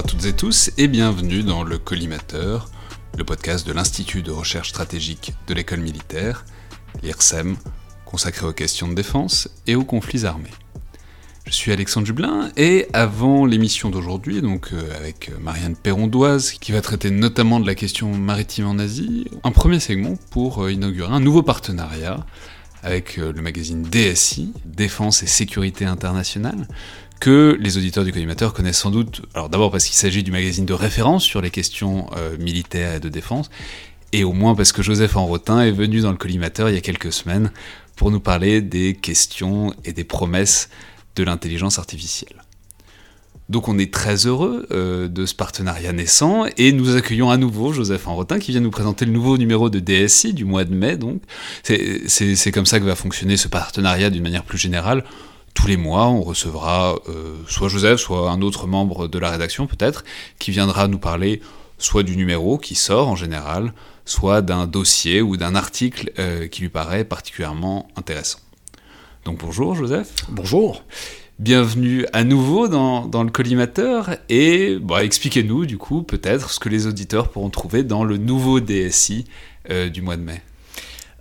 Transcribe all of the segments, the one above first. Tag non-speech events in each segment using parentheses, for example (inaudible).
À toutes et tous et bienvenue dans le Collimateur, le podcast de l'Institut de recherche stratégique de l'école militaire, l'IRSEM, consacré aux questions de défense et aux conflits armés. Je suis Alexandre Jublin et avant l'émission d'aujourd'hui, donc euh, avec Marianne Perrondoise qui va traiter notamment de la question maritime en Asie, un premier segment pour euh, inaugurer un nouveau partenariat avec euh, le magazine DSI, Défense et Sécurité Internationale, que les auditeurs du collimateur connaissent sans doute, alors d'abord parce qu'il s'agit du magazine de référence sur les questions militaires et de défense, et au moins parce que Joseph Enrotin est venu dans le collimateur il y a quelques semaines pour nous parler des questions et des promesses de l'intelligence artificielle. Donc on est très heureux euh, de ce partenariat naissant et nous accueillons à nouveau Joseph Enrotin qui vient nous présenter le nouveau numéro de DSI du mois de mai. C'est comme ça que va fonctionner ce partenariat d'une manière plus générale. Tous les mois, on recevra euh, soit Joseph, soit un autre membre de la rédaction peut-être, qui viendra nous parler soit du numéro qui sort en général, soit d'un dossier ou d'un article euh, qui lui paraît particulièrement intéressant. Donc bonjour Joseph. Bonjour. Bienvenue à nouveau dans, le collimateur et bah, expliquez-nous du coup peut-être ce que les auditeurs pourront trouver dans le nouveau DSI euh, du mois de mai.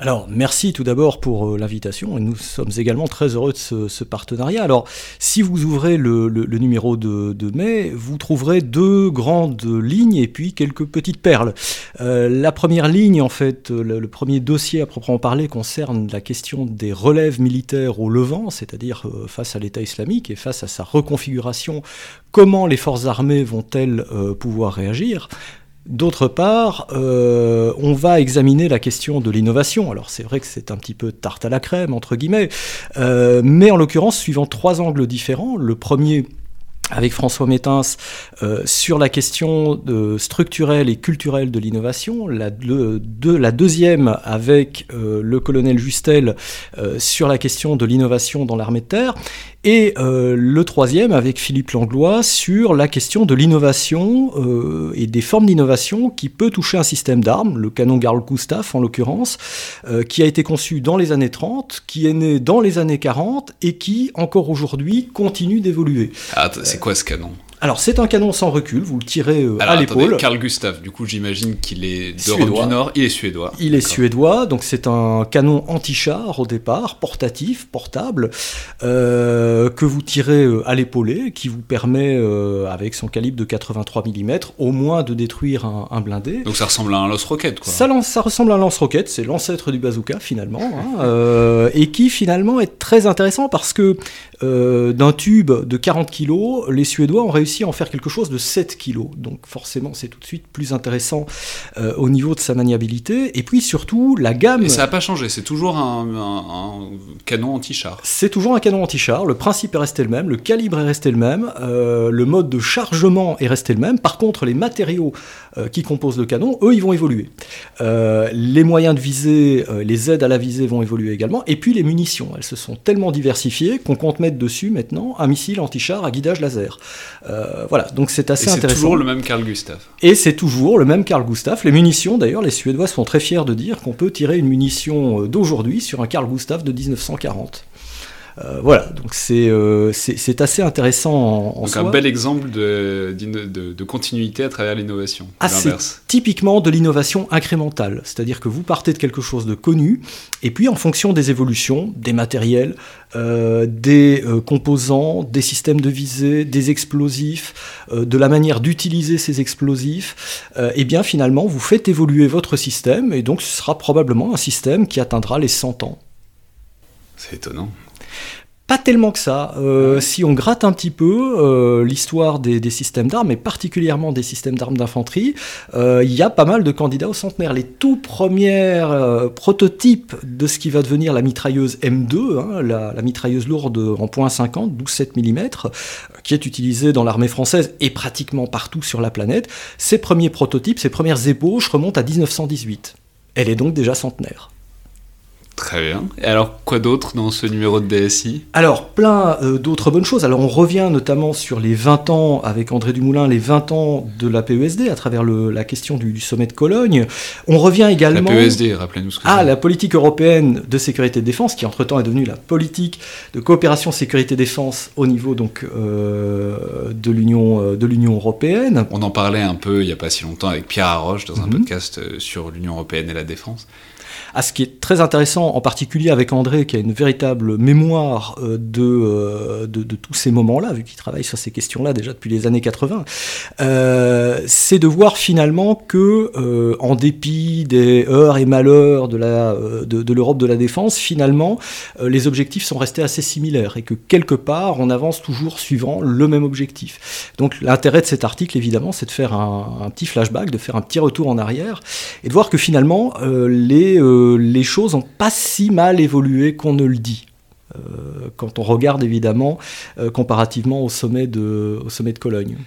Alors, merci tout d'abord pour euh, l'invitation et nous sommes également très heureux de ce, partenariat. Alors, si vous ouvrez le, numéro de, mai, vous trouverez deux grandes lignes et puis quelques petites perles. Euh, la première ligne, en fait, le, premier dossier à proprement parler concerne la question des relèves militaires au Levant, c'est-à-dire euh, face à l'État islamique et face à sa reconfiguration comment les forces armées vont-elles pouvoir réagir? D'autre part, euh, on va examiner la question de l'innovation. Alors c'est vrai que c'est un petit peu tarte à la crème, entre guillemets, euh, mais en l'occurrence suivant trois angles différents. Le premier avec François Métins euh, sur la question structurelle et culturelle de l'innovation, la, deuxième avec le colonel Justel sur la question de l'innovation dans l'armée de terre, et euh, le troisième avec Philippe Langlois sur la question de l'innovation euh, et des formes d'innovation qui peut toucher un système d'armes, le canon Carl Gustaf en l'occurrence, euh, qui a été conçu dans les années 30, qui est né dans les années 40 et qui encore aujourd'hui continue d'évoluer. Ah, quoi ce canon? Alors c'est un canon sans recul, vous le tirez euh, à l'épaule. Carl Gustav, du coup j'imagine qu'il est d'Europe du Nord, il est suédois. Il est suédois, donc c'est un canon anti-char au départ, portatif, portable, euh, que vous tirez euh, à l'épaulé, qui vous permet, avec son calibre de 83 mm, au moins de détruire un, blindé. Donc ça ressemble à un lance-roquette quoi. Ça, ça, ressemble à un lance-roquette, c'est l'ancêtre du bazooka finalement, hein, (laughs) et qui finalement est très intéressant parce que d'un tube de 40 kg, les Suédois ont réussi en faire quelque chose de 7 kg. Donc forcément, c'est tout de suite plus intéressant euh, au niveau de sa maniabilité. Et puis surtout, la gamme... Et ça n'a pas changé, c'est toujours un, canon anti-char. C'est toujours un canon anti-char, le principe est resté le même, le calibre est resté le même, euh, le mode de chargement est resté le même. Par contre, les matériaux qui composent le canon, eux, ils vont évoluer. les moyens de visée, les aides à la visée vont évoluer également. Et puis les munitions, elles se sont tellement diversifiées qu'on compte mettre dessus maintenant un missile anti-char à guidage laser. Euh, voilà, donc c'est assez intéressant. C'est toujours le même Carl Gustav. Et c'est toujours le même Carl Gustav. Les munitions, d'ailleurs, les Suédois sont très fiers de dire qu'on peut tirer une munition euh, d'aujourd'hui sur un Carl Gustav de 1940. Euh, voilà, donc euh, c'est assez intéressant en, donc un bel exemple de, de, continuité à travers l'innovation. Ah, c'est typiquement de l'innovation incrémentale, c'est-à-dire que vous partez de quelque chose de connu, et puis en fonction des évolutions, des matériels, euh, des composants, des systèmes de visée, des explosifs, de la manière d'utiliser ces explosifs, et eh bien finalement vous faites évoluer votre système, et donc ce sera probablement un système qui atteindra les 100 ans. C'est étonnant. Pas tellement que ça. Euh, si on gratte un petit peu euh, l'histoire des, systèmes d'armes, et particulièrement des systèmes d'armes d'infanterie, euh, il y a pas mal de candidats au centenaire. Les tout premiers prototypes de ce qui va devenir la mitrailleuse M2, hein, la, mitrailleuse lourde en .50, 12-7 mm, qui est utilisée dans l'armée française et pratiquement partout sur la planète, ces premiers prototypes, ces premières ébauches remontent à 1918. Elle est donc déjà centenaire. Très bien. Et alors, quoi d'autre dans ce numéro de DSI Alors, plein euh, d'autres bonnes choses. Alors, on revient notamment sur les 20 ans, avec André Dumoulin, les 20 ans de la PESD à travers le, la question du, sommet de Cologne. On revient également... La PESD, rappelez-nous ce que Ah, la politique européenne de sécurité et de défense, qui entre-temps est devenue la politique de coopération sécurité-défense au niveau donc, euh, de l'Union européenne. On en parlait un peu il n'y a pas si longtemps avec Pierre Arroche dans un mhm. podcast sur l'Union européenne et la défense à ce qui est très intéressant, en particulier avec André, qui a une véritable mémoire euh, euh, de, de, tous ces moments-là, vu qu'il travaille sur ces questions-là déjà depuis les années 80, euh, c'est de voir finalement que, en dépit des heures et malheurs de, la, de, l'Europe de la défense, finalement, les objectifs sont restés assez similaires et que quelque part, on avance toujours suivant le même objectif. Donc l'intérêt de cet article, évidemment, c'est de faire un, petit flashback, de faire un petit retour en arrière et de voir que finalement, les les choses n'ont pas si mal évolué qu'on ne le dit. Euh, quand on regarde évidemment euh, comparativement au sommet de, au sommet de Cologne.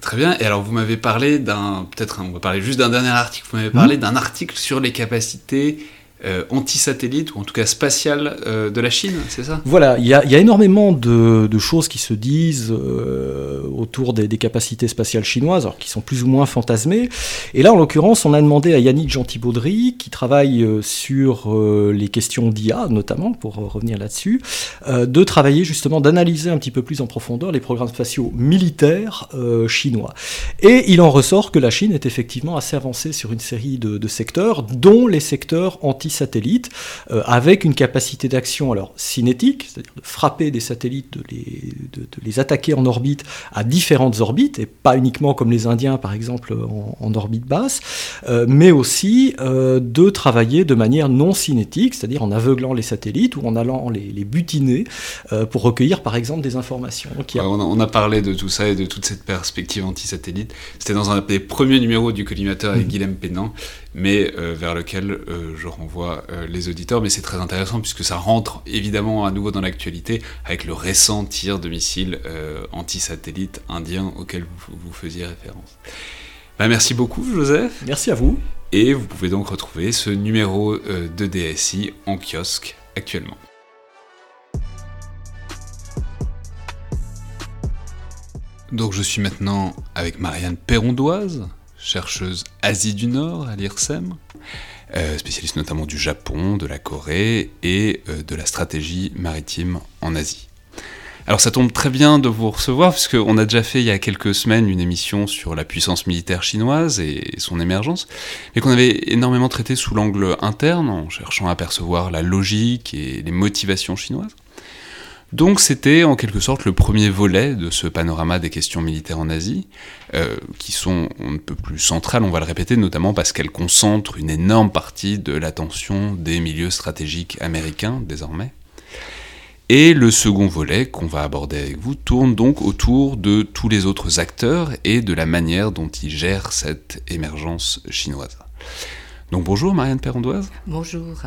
Très bien. Et alors, vous m'avez parlé d'un, peut-être, on va parler juste d'un dernier article. Vous m'avez parlé mmh. d'un article sur les capacités euh, anti-satellite, ou en tout cas spatiale euh, de la Chine, c'est ça? Voilà, il y, a énormément de, choses qui se disent euh, autour des, capacités spatiales chinoises, alors qui sont plus ou moins fantasmées. Et là, en l'occurrence, on a demandé à Yannick Gentil-Baudry, qui travaille sur les questions d'IA, notamment, pour revenir là-dessus, de travailler justement, d'analyser un petit peu plus en profondeur les programmes spatiaux militaires chinois. Et il en ressort que la Chine est effectivement assez avancée sur une série de, de secteurs, dont les secteurs anti satellites, euh, avec une capacité d'action alors cinétique, c'est-à-dire de frapper des satellites, de les, de, les, attaquer en orbite à différentes orbites, et pas uniquement comme les Indiens par exemple en, orbite basse, euh, mais aussi euh, de travailler de manière non cinétique, c'est-à-dire en aveuglant les satellites ou en allant les, les butiner pour recueillir par exemple des informations. on, a, parlé de tout ça et de toute cette perspective anti-satellite. C'était dans un des premiers numéros du collimateur avec mmh. Guilhem Pénan mais euh, vers lequel euh, je renvoie euh, les auditeurs. Mais c'est très intéressant puisque ça rentre évidemment à nouveau dans l'actualité avec le récent tir de missiles anti-satellite indien auquel vous, vous faisiez référence. Bah, merci beaucoup Joseph. Merci à vous. Et vous pouvez donc retrouver ce numéro de DSI en kiosque actuellement. Donc je suis maintenant avec Marianne Perrondoise, chercheuse Asie du Nord à l'IRSEM, euh, spécialiste notamment du Japon, de la Corée et euh, de la stratégie maritime en Asie. Alors ça tombe très bien de vous recevoir, puisqu'on a déjà fait il y a quelques semaines une émission sur la puissance militaire chinoise et son émergence, mais qu'on avait énormément traité sous l'angle interne, en cherchant à percevoir la logique et les motivations chinoises. Donc c'était en quelque sorte le premier volet de ce panorama des questions militaires en Asie, euh, qui sont un peu plus centrales, on va le répéter, notamment parce qu'elles concentrent une énorme partie de l'attention des milieux stratégiques américains désormais. Et le second volet qu'on va aborder avec vous tourne donc autour de tous les autres acteurs et de la manière dont ils gèrent cette émergence chinoise. Donc bonjour Marianne Perrondoise. Bonjour.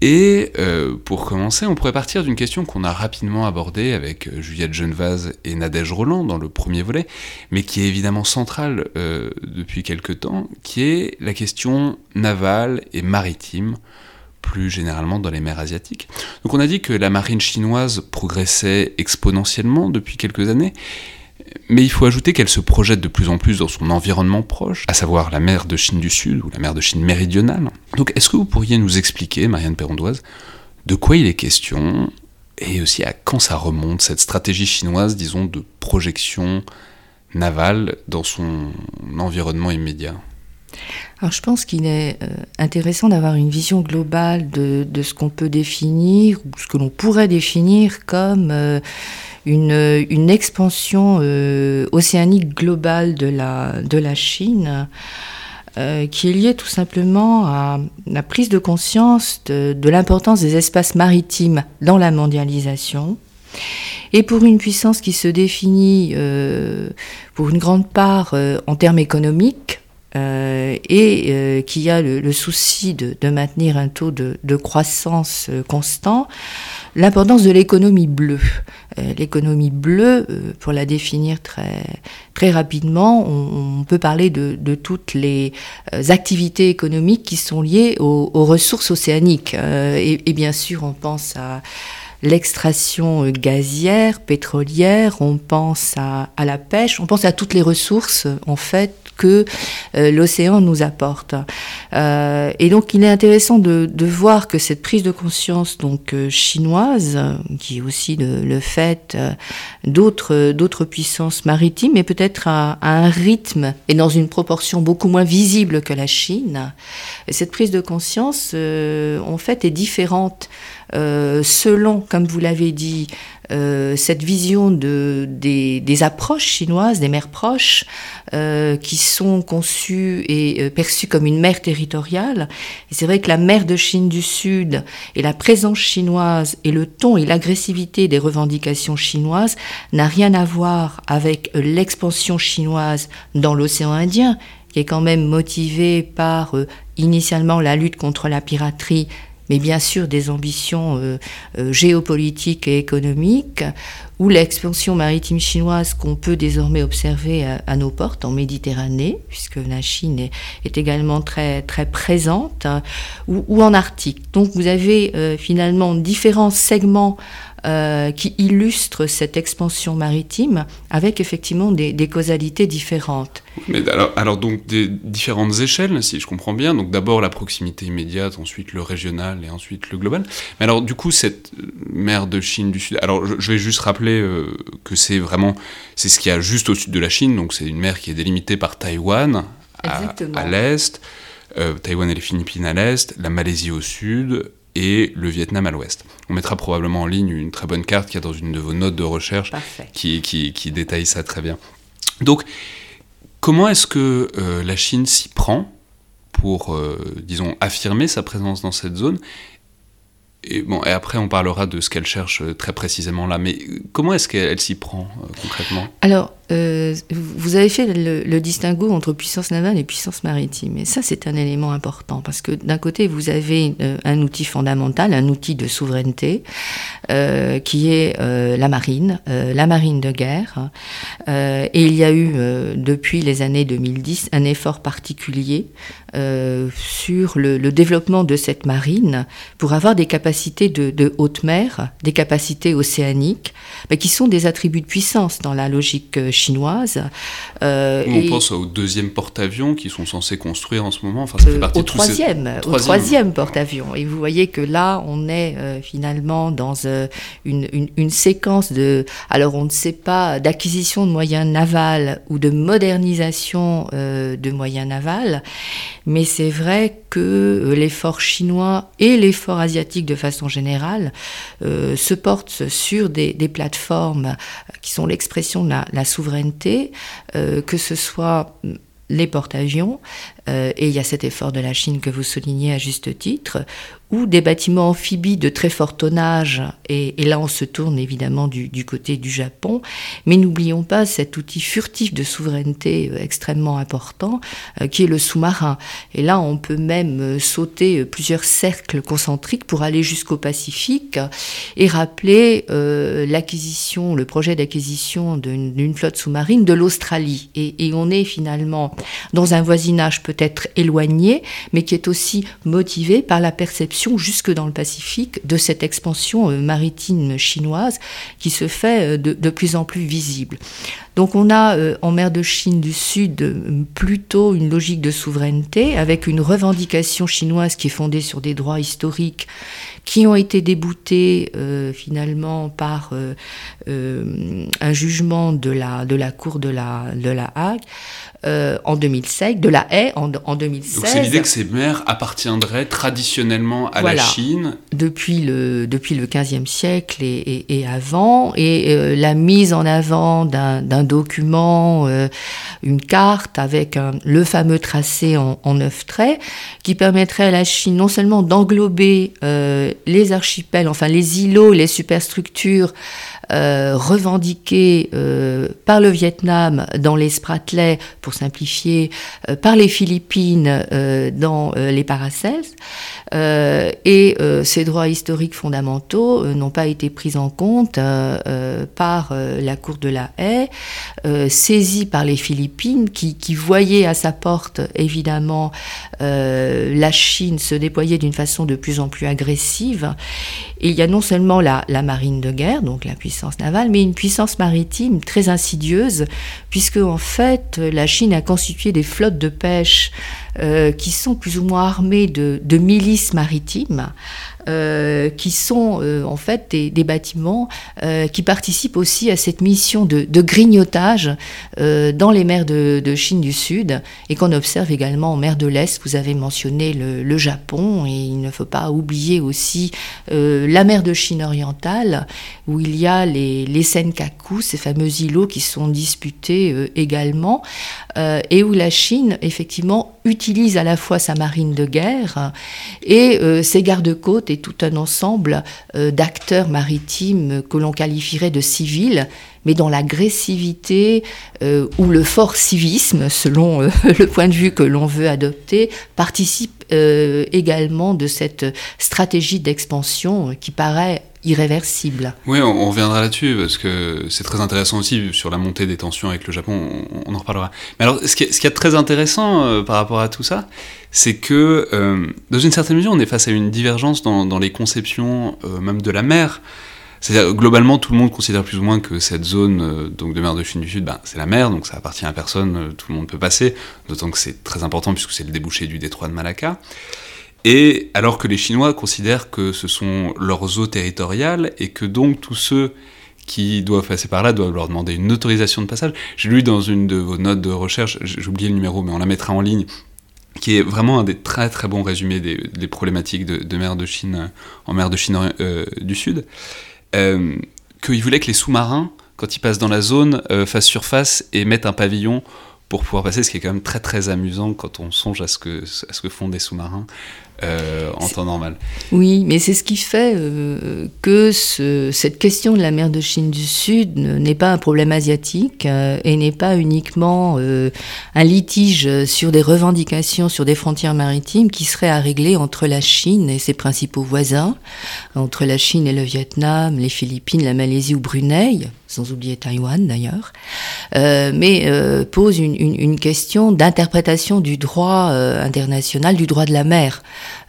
Et euh, pour commencer, on pourrait partir d'une question qu'on a rapidement abordée avec euh, Juliette Genevaz et Nadège Roland dans le premier volet, mais qui est évidemment centrale euh, depuis quelque temps, qui est la question navale et maritime, plus généralement dans les mers asiatiques. Donc on a dit que la marine chinoise progressait exponentiellement depuis quelques années, mais il faut ajouter qu'elle se projette de plus en plus dans son environnement proche, à savoir la mer de Chine du Sud ou la mer de Chine méridionale. Donc est-ce que vous pourriez nous expliquer, Marianne Perrondoise, de quoi il est question et aussi à quand ça remonte, cette stratégie chinoise, disons, de projection navale dans son environnement immédiat? Alors je pense qu'il est euh, intéressant d'avoir une vision globale de, ce qu'on peut définir, ou ce que l'on pourrait définir comme euh, une, expansion euh, océanique globale de la, Chine. Euh, qui est liée tout simplement à la prise de conscience de, l'importance des espaces maritimes dans la mondialisation, et pour une puissance qui se définit euh, pour une grande part en termes économiques, et qui a le, souci de, maintenir un taux de, croissance constant, l'importance de l'économie bleue. Euh, l'économie bleue, euh, pour la définir très, très rapidement, on, peut parler de, toutes les euh, activités économiques qui sont liées aux, ressources océaniques. Et, bien sûr, on pense à l'extraction gazière, pétrolière, on pense à, la pêche, on pense à toutes les ressources en fait que euh, l'océan nous apporte. Euh, et donc il est intéressant de, voir que cette prise de conscience donc euh, chinoise, qui est aussi le, fait d'autres d'autres puissances maritimes, mais peut-être à, un rythme et dans une proportion beaucoup moins visible que la Chine, cette prise de conscience en fait est différente selon, comme vous l'avez dit, euh, cette vision de, des, approches chinoises, des mers proches, euh, qui sont conçues et euh, perçues comme une mer territoriale. C'est vrai que la mer de Chine du Sud et la présence chinoise et le ton et l'agressivité des revendications chinoises n'a rien à voir avec l'expansion chinoise dans l'océan Indien, qui est quand même motivée par initialement la lutte contre la piraterie mais bien sûr des ambitions euh, euh, géopolitiques et économiques, ou l'expansion maritime chinoise qu'on peut désormais observer à, nos portes en Méditerranée, puisque la Chine est, également très, très présente, ou, en Arctique. Donc vous avez euh, finalement différents segments euh, qui illustre cette expansion maritime avec effectivement des, causalités différentes. Mais alors, alors, donc des différentes échelles, si je comprends bien. Donc d'abord la proximité immédiate, ensuite le régional et ensuite le global. Mais alors du coup cette mer de Chine du Sud. Alors je, vais juste rappeler euh, que c'est vraiment c'est ce qu'il y a juste au sud de la Chine. Donc c'est une mer qui est délimitée par Taïwan à, à l'est. Euh, Taïwan et les Philippines à l'est, la Malaisie au sud, et le Vietnam à l'ouest. On mettra probablement en ligne une très bonne carte qui est dans une de vos notes de recherche qui, qui, détaille ça très bien. Donc, comment est-ce que euh, la Chine s'y prend pour, euh, disons, affirmer sa présence dans cette zone? Et, bon, et après, on parlera de ce qu'elle cherche euh, très précisément là. Mais comment est-ce qu'elle s'y prend concrètement? Alors, euh, vous avez fait le, distinguo entre puissance navale et puissance maritime. Et ça, c'est un élément important parce que d'un côté, vous avez euh, un outil fondamental, un outil de souveraineté, euh, qui est la marine, la marine de guerre. et il y a eu, depuis les années 2010, un effort particulier sur le, développement de cette marine pour avoir des capacités de, haute mer, des capacités océaniques, qui sont des attributs de puissance dans la logique chinoise. Euh, on pense au deuxième porte-avions qui sont censés construire en ce moment. Enfin, ça fait euh, partie au, troisième, au troisième porte-avions. Et vous voyez que là, on est euh, finalement dans une, une, séquence de, alors on ne sait pas, d'acquisition de moyens navals ou de modernisation de moyens navals, mais c'est vrai que l'effort chinois et l'effort asiatique de façon générale se portent sur des, plateformes qui sont l'expression de la, souveraineté euh, que ce soit les porte-avions, euh, et il y a cet effort de la Chine que vous soulignez à juste titre, ou des bâtiments amphibies de très fort tonnage, et, là on se tourne évidemment du, côté du Japon, mais n'oublions pas cet outil furtif de souveraineté euh, extrêmement important, euh, qui est le sous-marin. Et là on peut même sauter plusieurs cercles concentriques pour aller jusqu'au Pacifique et rappeler l'acquisition, le projet d'acquisition d'une flotte sous-marine de l'Australie. Et on est finalement dans un voisinage peut-être éloigné, mais qui est aussi motivé par la perception jusque dans le Pacifique de cette expansion euh, maritime chinoise qui se fait euh, de, plus en plus visible. Donc on a euh, en mer de Chine du Sud plutôt une logique de souveraineté avec une revendication chinoise qui est fondée sur des droits historiques qui ont été déboutés finalement par un jugement de la, de la Cour de la, de la Hague euh, en 2016, de la haie en, en 2016. Donc c'est l'idée que ces mers appartiendraient traditionnellement à la Chine. Depuis le, depuis le 15e siècle et, et, et avant, et euh, la mise en avant d'un document euh, une carte avec le fameux tracé en, neuf traits qui permettrait à la Chine non seulement d'englober les archipels, enfin les îlots, les superstructures euh, revendiqué euh, par le Vietnam dans les Spratlais, pour simplifier, euh, par les Philippines dans les Paracels. et ces droits historiques fondamentaux n'ont pas été pris en compte par la Cour de la Haye, saisie par les Philippines, qui, qui voyaient à sa porte évidemment la Chine se déployer d'une façon de plus en plus agressive. Il y a non seulement la, marine de guerre, donc la puissance navale, mais une puissance maritime très insidieuse, puisque en fait la Chine a constitué des flottes de pêche euh, qui sont plus ou moins armées de milices maritimes euh, qui sont euh, en fait des, bâtiments euh, qui participent aussi à cette mission de, grignotage dans les mers de, Chine du Sud et qu'on observe également en mer de l'Est. Vous avez mentionné le, Japon et il ne faut pas oublier aussi la mer de Chine orientale où il y a les, Senkaku, ces fameux îlots qui sont disputés également et où la Chine effectivement utilise à la fois sa marine de guerre et ses gardes-côtes et tout un ensemble euh, d'acteurs maritimes que l'on qualifierait de civils, mais dont l'agressivité euh, ou le fort civisme, selon euh, (laughs) le point de vue que l'on veut adopter, participe également de cette stratégie d'expansion qui paraît irréversible. Oui, on, reviendra là-dessus parce que c'est très intéressant aussi sur la montée des tensions avec le Japon, on, en reparlera. Mais alors, ce qui est, très intéressant euh, par rapport à tout ça, c'est que euh, dans une certaine mesure, on est face à une divergence dans, dans les conceptions euh, même de la mer. C'est-à-dire, globalement, tout le monde considère plus ou moins que cette zone donc de mer de Chine du Sud, ben, c'est la mer, donc ça appartient à personne, tout le monde peut passer, d'autant que c'est très important puisque c'est le débouché du détroit de Malacca. Et alors que les Chinois considèrent que ce sont leurs eaux territoriales et que donc tous ceux qui doivent passer par là doivent leur demander une autorisation de passage. J'ai lu dans une de vos notes de recherche, j'ai oublié le numéro, mais on la mettra en ligne, qui est vraiment un des très très bons résumés des, problématiques de, mer de Chine en mer de Chine euh, du Sud, euh, qu'ils voulaient que les sous-marins, quand ils passent dans la zone, euh, fassent surface et mettent un pavillon pour pouvoir passer, ce qui est quand même très très amusant quand on songe à ce que, à ce que font des sous-marins. Euh, en temps normal. Oui, mais c'est ce qui fait euh, que cette question de la mer de Chine du Sud n'est pas un problème asiatique euh, et n'est pas uniquement un litige sur des revendications sur des frontières maritimes qui serait à régler entre la Chine et ses principaux voisins, entre la Chine et le Vietnam, les Philippines, la Malaisie ou Brunei, sans oublier Taïwan d'ailleurs, mais pose une, une question d'interprétation du droit international, du droit de la mer.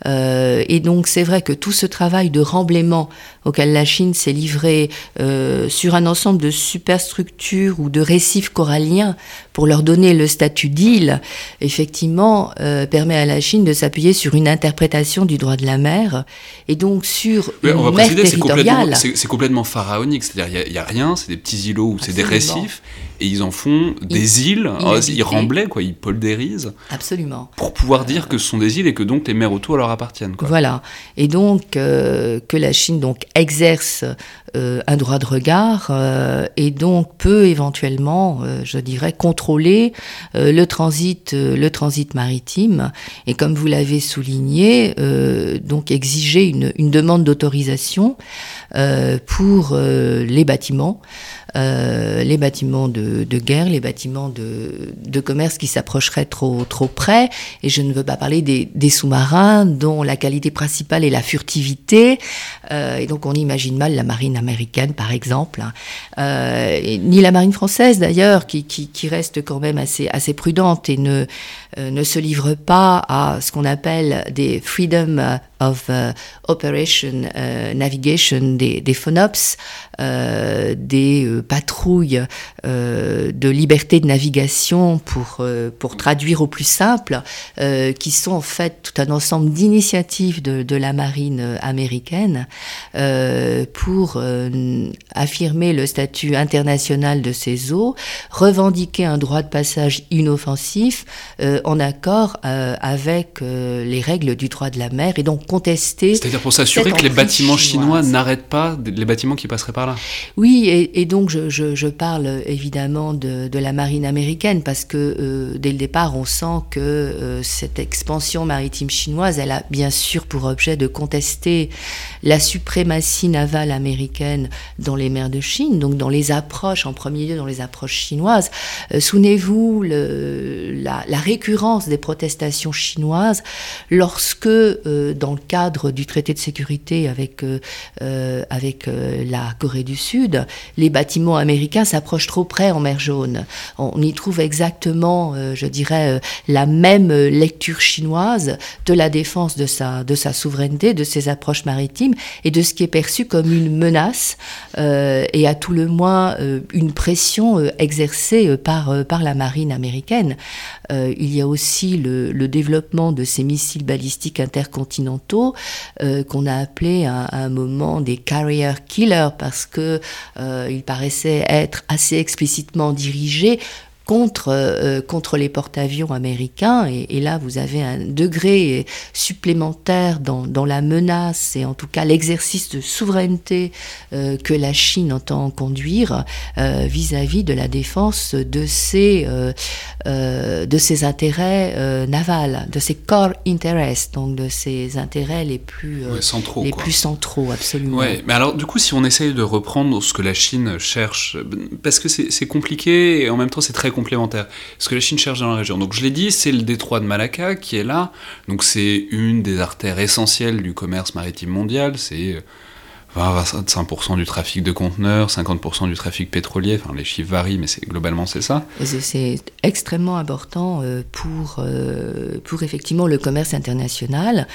Euh, et donc c'est vrai que tout ce travail de remblaiement auquel la Chine s'est livrée euh, sur un ensemble de superstructures ou de récifs coralliens pour leur donner le statut d'île, effectivement, euh, permet à la Chine de s'appuyer sur une interprétation du droit de la mer et donc sur une mer territoriale. C'est complètement, pharaonique, c'est-à-dire il n'y a, rien, c'est des petits îlots ou c'est des récifs et ils en font des îles, ils remblaient, quoi, ils poldérisent. Absolument. Pour pouvoir dire que ce sont des îles et que donc les mers autour leur appartiennent. Quoi. Voilà. Et donc euh, que la Chine donc exerce euh, un droit de regard euh, et donc peut éventuellement, je dirais, contrôler le transit, le transit maritime. Et comme vous l'avez souligné, donc exiger une, une demande d'autorisation pour les bâtiments. Euh, les bâtiments de, guerre, les bâtiments de, commerce qui s'approcheraient trop, trop près. Et je ne veux pas parler des, sous-marins dont la qualité principale est la furtivité. Euh, et donc on imagine mal la marine américaine, par exemple, hein. euh, ni la marine française d'ailleurs, qui, qui, reste quand même assez, assez prudente et ne, ne se livre pas à ce qu'on appelle des freedom of operation navigation, des, des FONOPS, des patrouilles euh, de liberté de navigation pour, euh, pour traduire au plus simple, euh, qui sont en fait tout un ensemble d'initiatives de, la marine américaine pour affirmer le statut international de ces eaux, revendiquer un droit de passage inoffensif en accord avec les règles du droit de la mer et donc contester. C'est-à-dire pour s'assurer que les bâtiments chinois n'arrêtent pas les bâtiments qui passeraient par là. Oui, et, donc je, je, parle évidemment de, de, la marine américaine parce que euh, dès le départ, on sent que euh, cette expansion maritime chinoise, elle a bien sûr pour objet de contester la suprématie navale américaine dans les mers de Chine, donc dans les approches, en premier lieu dans les approches chinoises. Euh, souvenez-vous la, la, récurrence des protestations chinoises lorsque, dans le cadre du traité de sécurité avec, euh, avec la Corée du Sud, les bâtiments américains s'approchent trop près en mer Jaune. On y trouve exactement, je dirais, la même lecture chinoise de la défense de sa, de sa souveraineté, de ses approches maritimes et de ce qui est perçu comme une menace et à tout le moins une pression exercée par, par la marine américaine. Euh, il y a aussi le, développement de ces missiles balistiques intercontinentaux euh, qu'on a appelé à, un moment des carrier killers parce que euh, ils paraissaient être assez explicitement dirigés contre, euh, contre les porte-avions américains. Et, là, vous avez un degré supplémentaire dans, dans la menace et en tout cas l'exercice de souveraineté euh, que la Chine entend conduire euh, vis-à-vis de la défense de ses, de ses intérêts navals, de ses core interests, donc de ses intérêts les plus, centraux, les plus centraux, absolument. Ouais, mais alors du coup, si on essaye de reprendre ce que la Chine cherche, parce que c'est compliqué et en même temps c'est très Ce que la Chine cherche dans la région. Donc je l'ai dit, c'est le détroit de Malacca qui est là. Donc c'est une des artères essentielles du commerce maritime mondial. C'est 20-25% du trafic de conteneurs, 50% du trafic pétrolier, enfin les chiffres varient, mais c'est, globalement c'est ça. C'est extrêmement important euh, pour, euh, pour effectivement le commerce international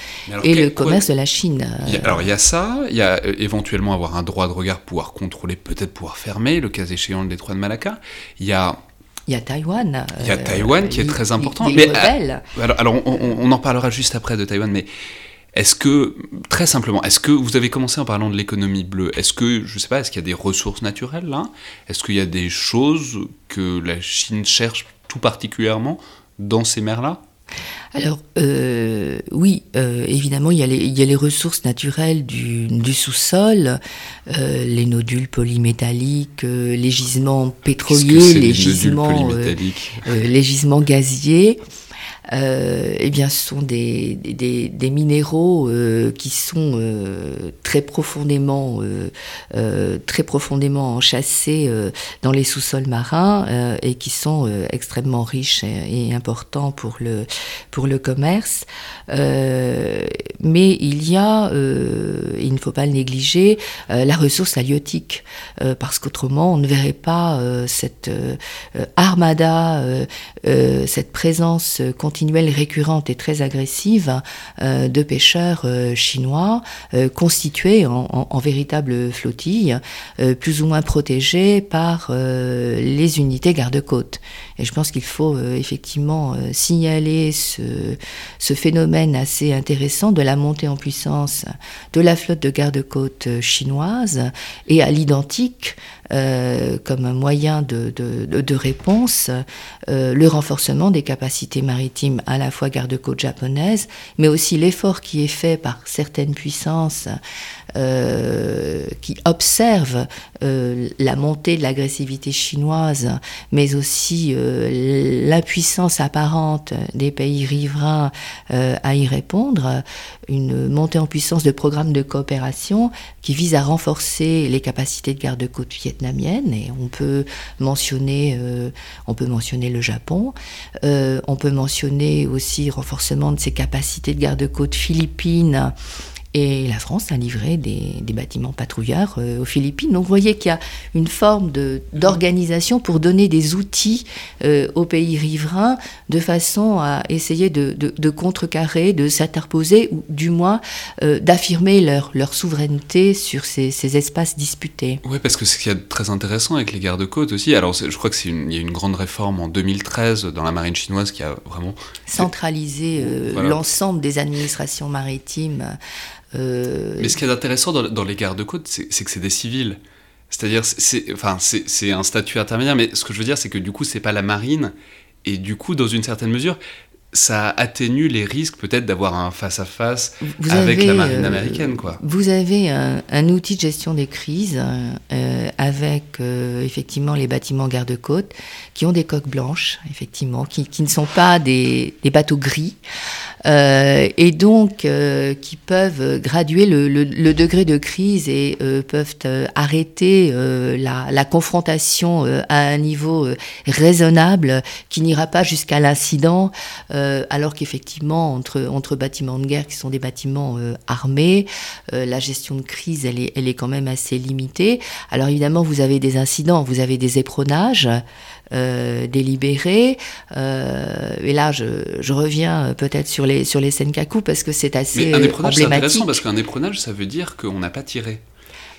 et le commerce de la Chine. alors il y a ça, il y a euh, éventuellement avoir un droit de regard, pouvoir contrôler, peut-être pouvoir fermer, le cas échéant, le détroit de Malacca. Il y a il y a Taïwan. Il y a Taïwan qui est très important. mais, euh, alors, alors on, en parlera juste après de Taïwan, mais est-ce que, très simplement, est-ce que vous avez commencé en parlant de l'économie bleue? Est-ce que, je ne sais pas, est-ce qu'il y a des ressources naturelles là? Est-ce qu'il y a des choses que la Chine cherche tout particulièrement dans ces mers-là? Alors euh, oui, euh, évidemment, il y, a les, ressources naturelles du, sous-sol, euh, les nodules polymétalliques, les gisements pétroliers, les, gisements, les gisements gaziers eh bien, ce sont des, des, des minéraux euh, qui sont euh, très profondément, euh, euh, très profondément enchâssés dans les sous-sols marins et qui sont extrêmement riches et, et, importants pour le, pour le commerce. mais il y a, il ne faut pas le négliger, la ressource halieutique, parce qu'autrement on ne verrait pas cette armada, cette présence continuelle, récurrente et très agressive euh, de pêcheurs euh, chinois euh, constitués en, en, véritable flottille, plus ou moins protégés par les unités garde-côtes. Et je pense qu'il faut effectivement signaler ce, ce phénomène assez intéressant de la montée en puissance de la flotte de garde-côtes chinoise et à l'identique euh, comme moyen de, de, de réponse euh, le renforcement des capacités maritimes à la fois garde-côte japonaise, mais aussi l'effort qui est fait par certaines puissances euh, qui observent euh, la montée de l'agressivité chinoise, mais aussi euh, l'impuissance apparente des pays riverains à y répondre, une montée en puissance de programmes de coopération qui vise à renforcer les capacités de garde-côte vietnamiennes. Et on peut mentionner, on peut mentionner le Japon, on peut mentionner aussi renforcement de ses capacités de garde-côte philippines et la France a livré des, bâtiments patrouilleurs euh, aux Philippines. Donc vous voyez qu'il y a une forme d'organisation pour donner des outils euh, aux pays riverains de façon à essayer de, contrecarrer, de s'interposer ou du moins euh, d'affirmer leur, leur souveraineté sur ces, espaces disputés. Oui, parce que ce qu'il y a de très intéressant avec les gardes-côtes aussi, alors je crois qu'il y a une grande réforme en 2013 dans la marine chinoise qui a vraiment... Centralisé l'ensemble des administrations maritimes euh, Mais ce qui est intéressant dans, les gardes-côtes, c'est que c'est des civils. C'est-à-dire, c'est enfin, un statut intermédiaire, mais ce que je veux dire, c'est que du coup, c'est pas la marine, et du coup, dans une certaine mesure, ça atténue les risques peut-être d'avoir un face-à-face avec la marine euh, américaine. Quoi. Vous avez un, outil de gestion des crises euh, avec euh, effectivement les bâtiments garde-côtes qui ont des coques blanches, effectivement, qui, qui ne sont pas des, des bateaux gris. Euh, et donc euh, qui peuvent graduer le, le, le, degré de crise et euh, peuvent arrêter la, la, confrontation à un niveau raisonnable qui n'ira pas jusqu'à l'incident, alors qu'effectivement entre, entre bâtiments de guerre qui sont des bâtiments armés, la gestion de crise elle est, elle est quand même assez limitée. Alors évidemment vous avez des incidents, vous avez des éperonnages. Euh, délibéré. Euh, et là, je, je reviens peut-être sur les, sur les Senkaku parce que c'est assez Mais un c'est intéressant parce qu'un éprenage, ça veut dire qu'on n'a pas tiré.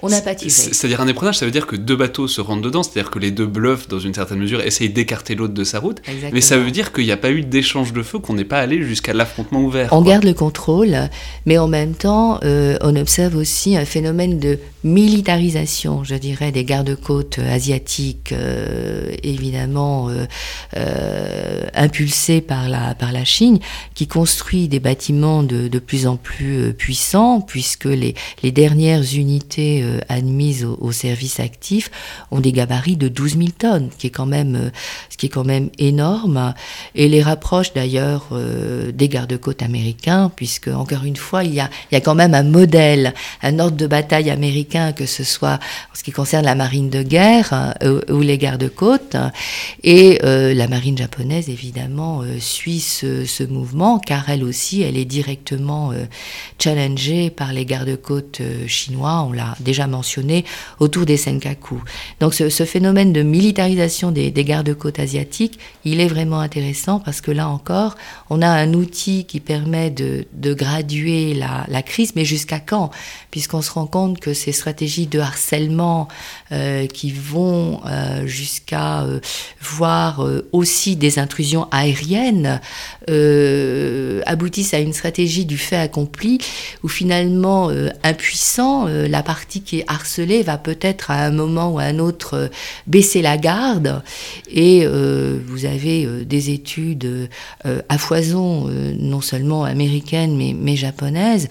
On n'a pas tiré. C'est-à-dire un éprenage, ça veut dire que deux bateaux se rendent dedans, c'est-à-dire que les deux bluffs, dans une certaine mesure, essayent d'écarter l'autre de sa route. Mais ça veut dire qu'il n'y a pas eu d'échange de feu, qu'on n'est pas allé jusqu'à l'affrontement ouvert. On garde le contrôle, mais en même temps, euh, on observe aussi un phénomène de militarisation, je dirais, des gardes-côtes asiatiques, euh, évidemment euh, euh, impulsés par la, par la Chine, qui construit des bâtiments de, de plus en plus puissants, puisque les, les dernières unités admises au, service actif ont des gabarits de 12 000 tonnes, qui est quand même, ce qui est quand même énorme, et les rapproche d'ailleurs des gardes-côtes américains, puisque, encore une fois, il y, a, il y a quand même un modèle, un ordre de bataille américain que ce soit en ce qui concerne la marine de guerre euh, ou les gardes-côtes. Et euh, la marine japonaise, évidemment, euh, suit ce, mouvement, car elle aussi, elle est directement challengée par les gardes-côtes chinois, on l'a déjà mentionné, autour des Senkaku. Donc ce, phénomène de militarisation des, gardes-côtes asiatiques, il est vraiment intéressant parce que là encore, on a un outil qui permet de, graduer la, la crise, mais jusqu'à quand? Puisqu'on se rend compte que ces stratégies de harcèlement euh, qui vont euh, jusqu'à euh, voir aussi des intrusions aériennes aboutissent à une stratégie du fait accompli où finalement impuissant la partie qui est harcelée va peut-être à un moment ou à un autre baisser la garde et vous avez des études à foison non seulement américaines mais, mais japonaises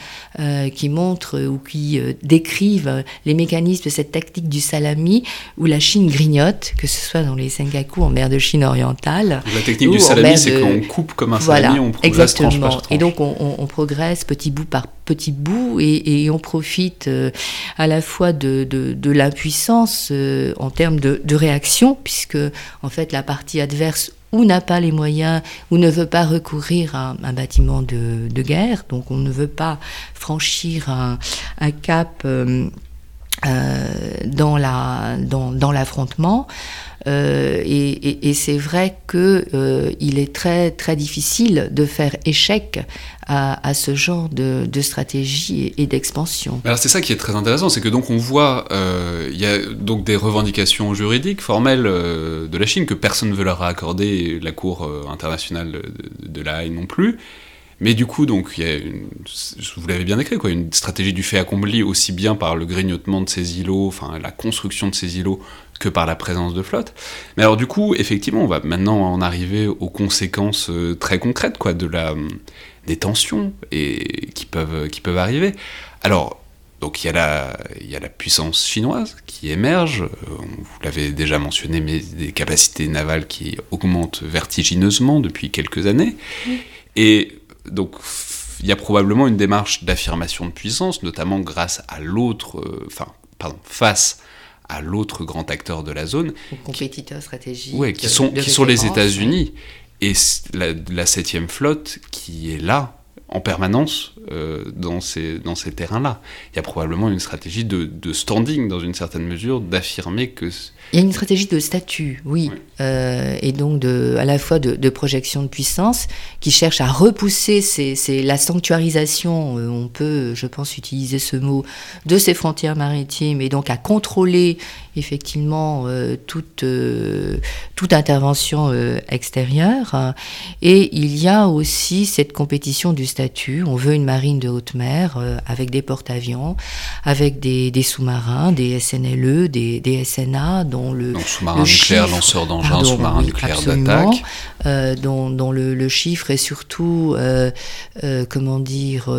qui montrent ou qui décrivent les mécanismes de cette tactique du salami où la Chine grignote, que ce soit dans les Senkaku en mer de Chine orientale. La technique du salami, c'est qu'on coupe comme un salami, on progresse exactement. tranche par tranche. Et donc on, progresse petit bout par petit bout et, on profite euh, à la fois de, de, l'impuissance euh, en termes de, de réaction, puisque en fait la partie adverse ou n'a pas les moyens, ou ne veut pas recourir à un bâtiment de, guerre, donc on ne veut pas franchir un, un cap euh, euh, dans la dans, dans l'affrontement euh, et, c'est vrai que euh, il est très très difficile de faire échec à, ce genre de, stratégie et, d'expansion. Alors c'est ça qui est très intéressant, c'est que donc on voit euh, il y a donc des revendications juridiques formelles euh, de la Chine que personne ne veut leur accorder, la Cour internationale de, de la Haye non plus. Mais du coup, donc, y a une, vous l'avez bien écrit, quoi, une stratégie du fait accompli aussi bien par le grignotement de ces îlots, enfin la construction de ces îlots, que par la présence de flotte. Mais alors du coup, effectivement, on va maintenant en arriver aux conséquences euh, très concrètes, quoi, de la, des tensions et, qui, peuvent, qui peuvent arriver. Alors, donc il y, a la, il y a la puissance chinoise qui émerge, euh, vous l'avez déjà mentionné, mais des capacités navales qui augmentent vertigineusement depuis quelques années. Et donc il y a probablement une démarche d'affirmation de puissance, notamment grâce à l'autre, euh, enfin, pardon, face à l'autre grand acteur de la zone. Compétiteur stratégique. Ouais, qui sont, qui sont les États-Unis. Et la, la septième flotte qui est là en permanence euh, dans ces, dans ces terrains-là. Il y a probablement une stratégie de, de standing, dans une certaine mesure, d'affirmer que... Il y a une stratégie de statut, oui, euh, et donc de, à la fois de, de, projection de puissance, qui cherche à repousser ces, ces, la sanctuarisation, euh, on peut, je pense, utiliser ce mot, de ces frontières maritimes, et donc à contrôler effectivement euh, toute, toute intervention extérieure. Et il y a aussi cette compétition du statut. On veut une marine de haute mer avec des porte-avions, avec des, des sous-marins, des SNLE, des, des SNA, dont le. sous-marin nucléaire, lanceur d'engin, sous-marin nucléaire d'attaque. Dont, le, chiffre est surtout, comment dire,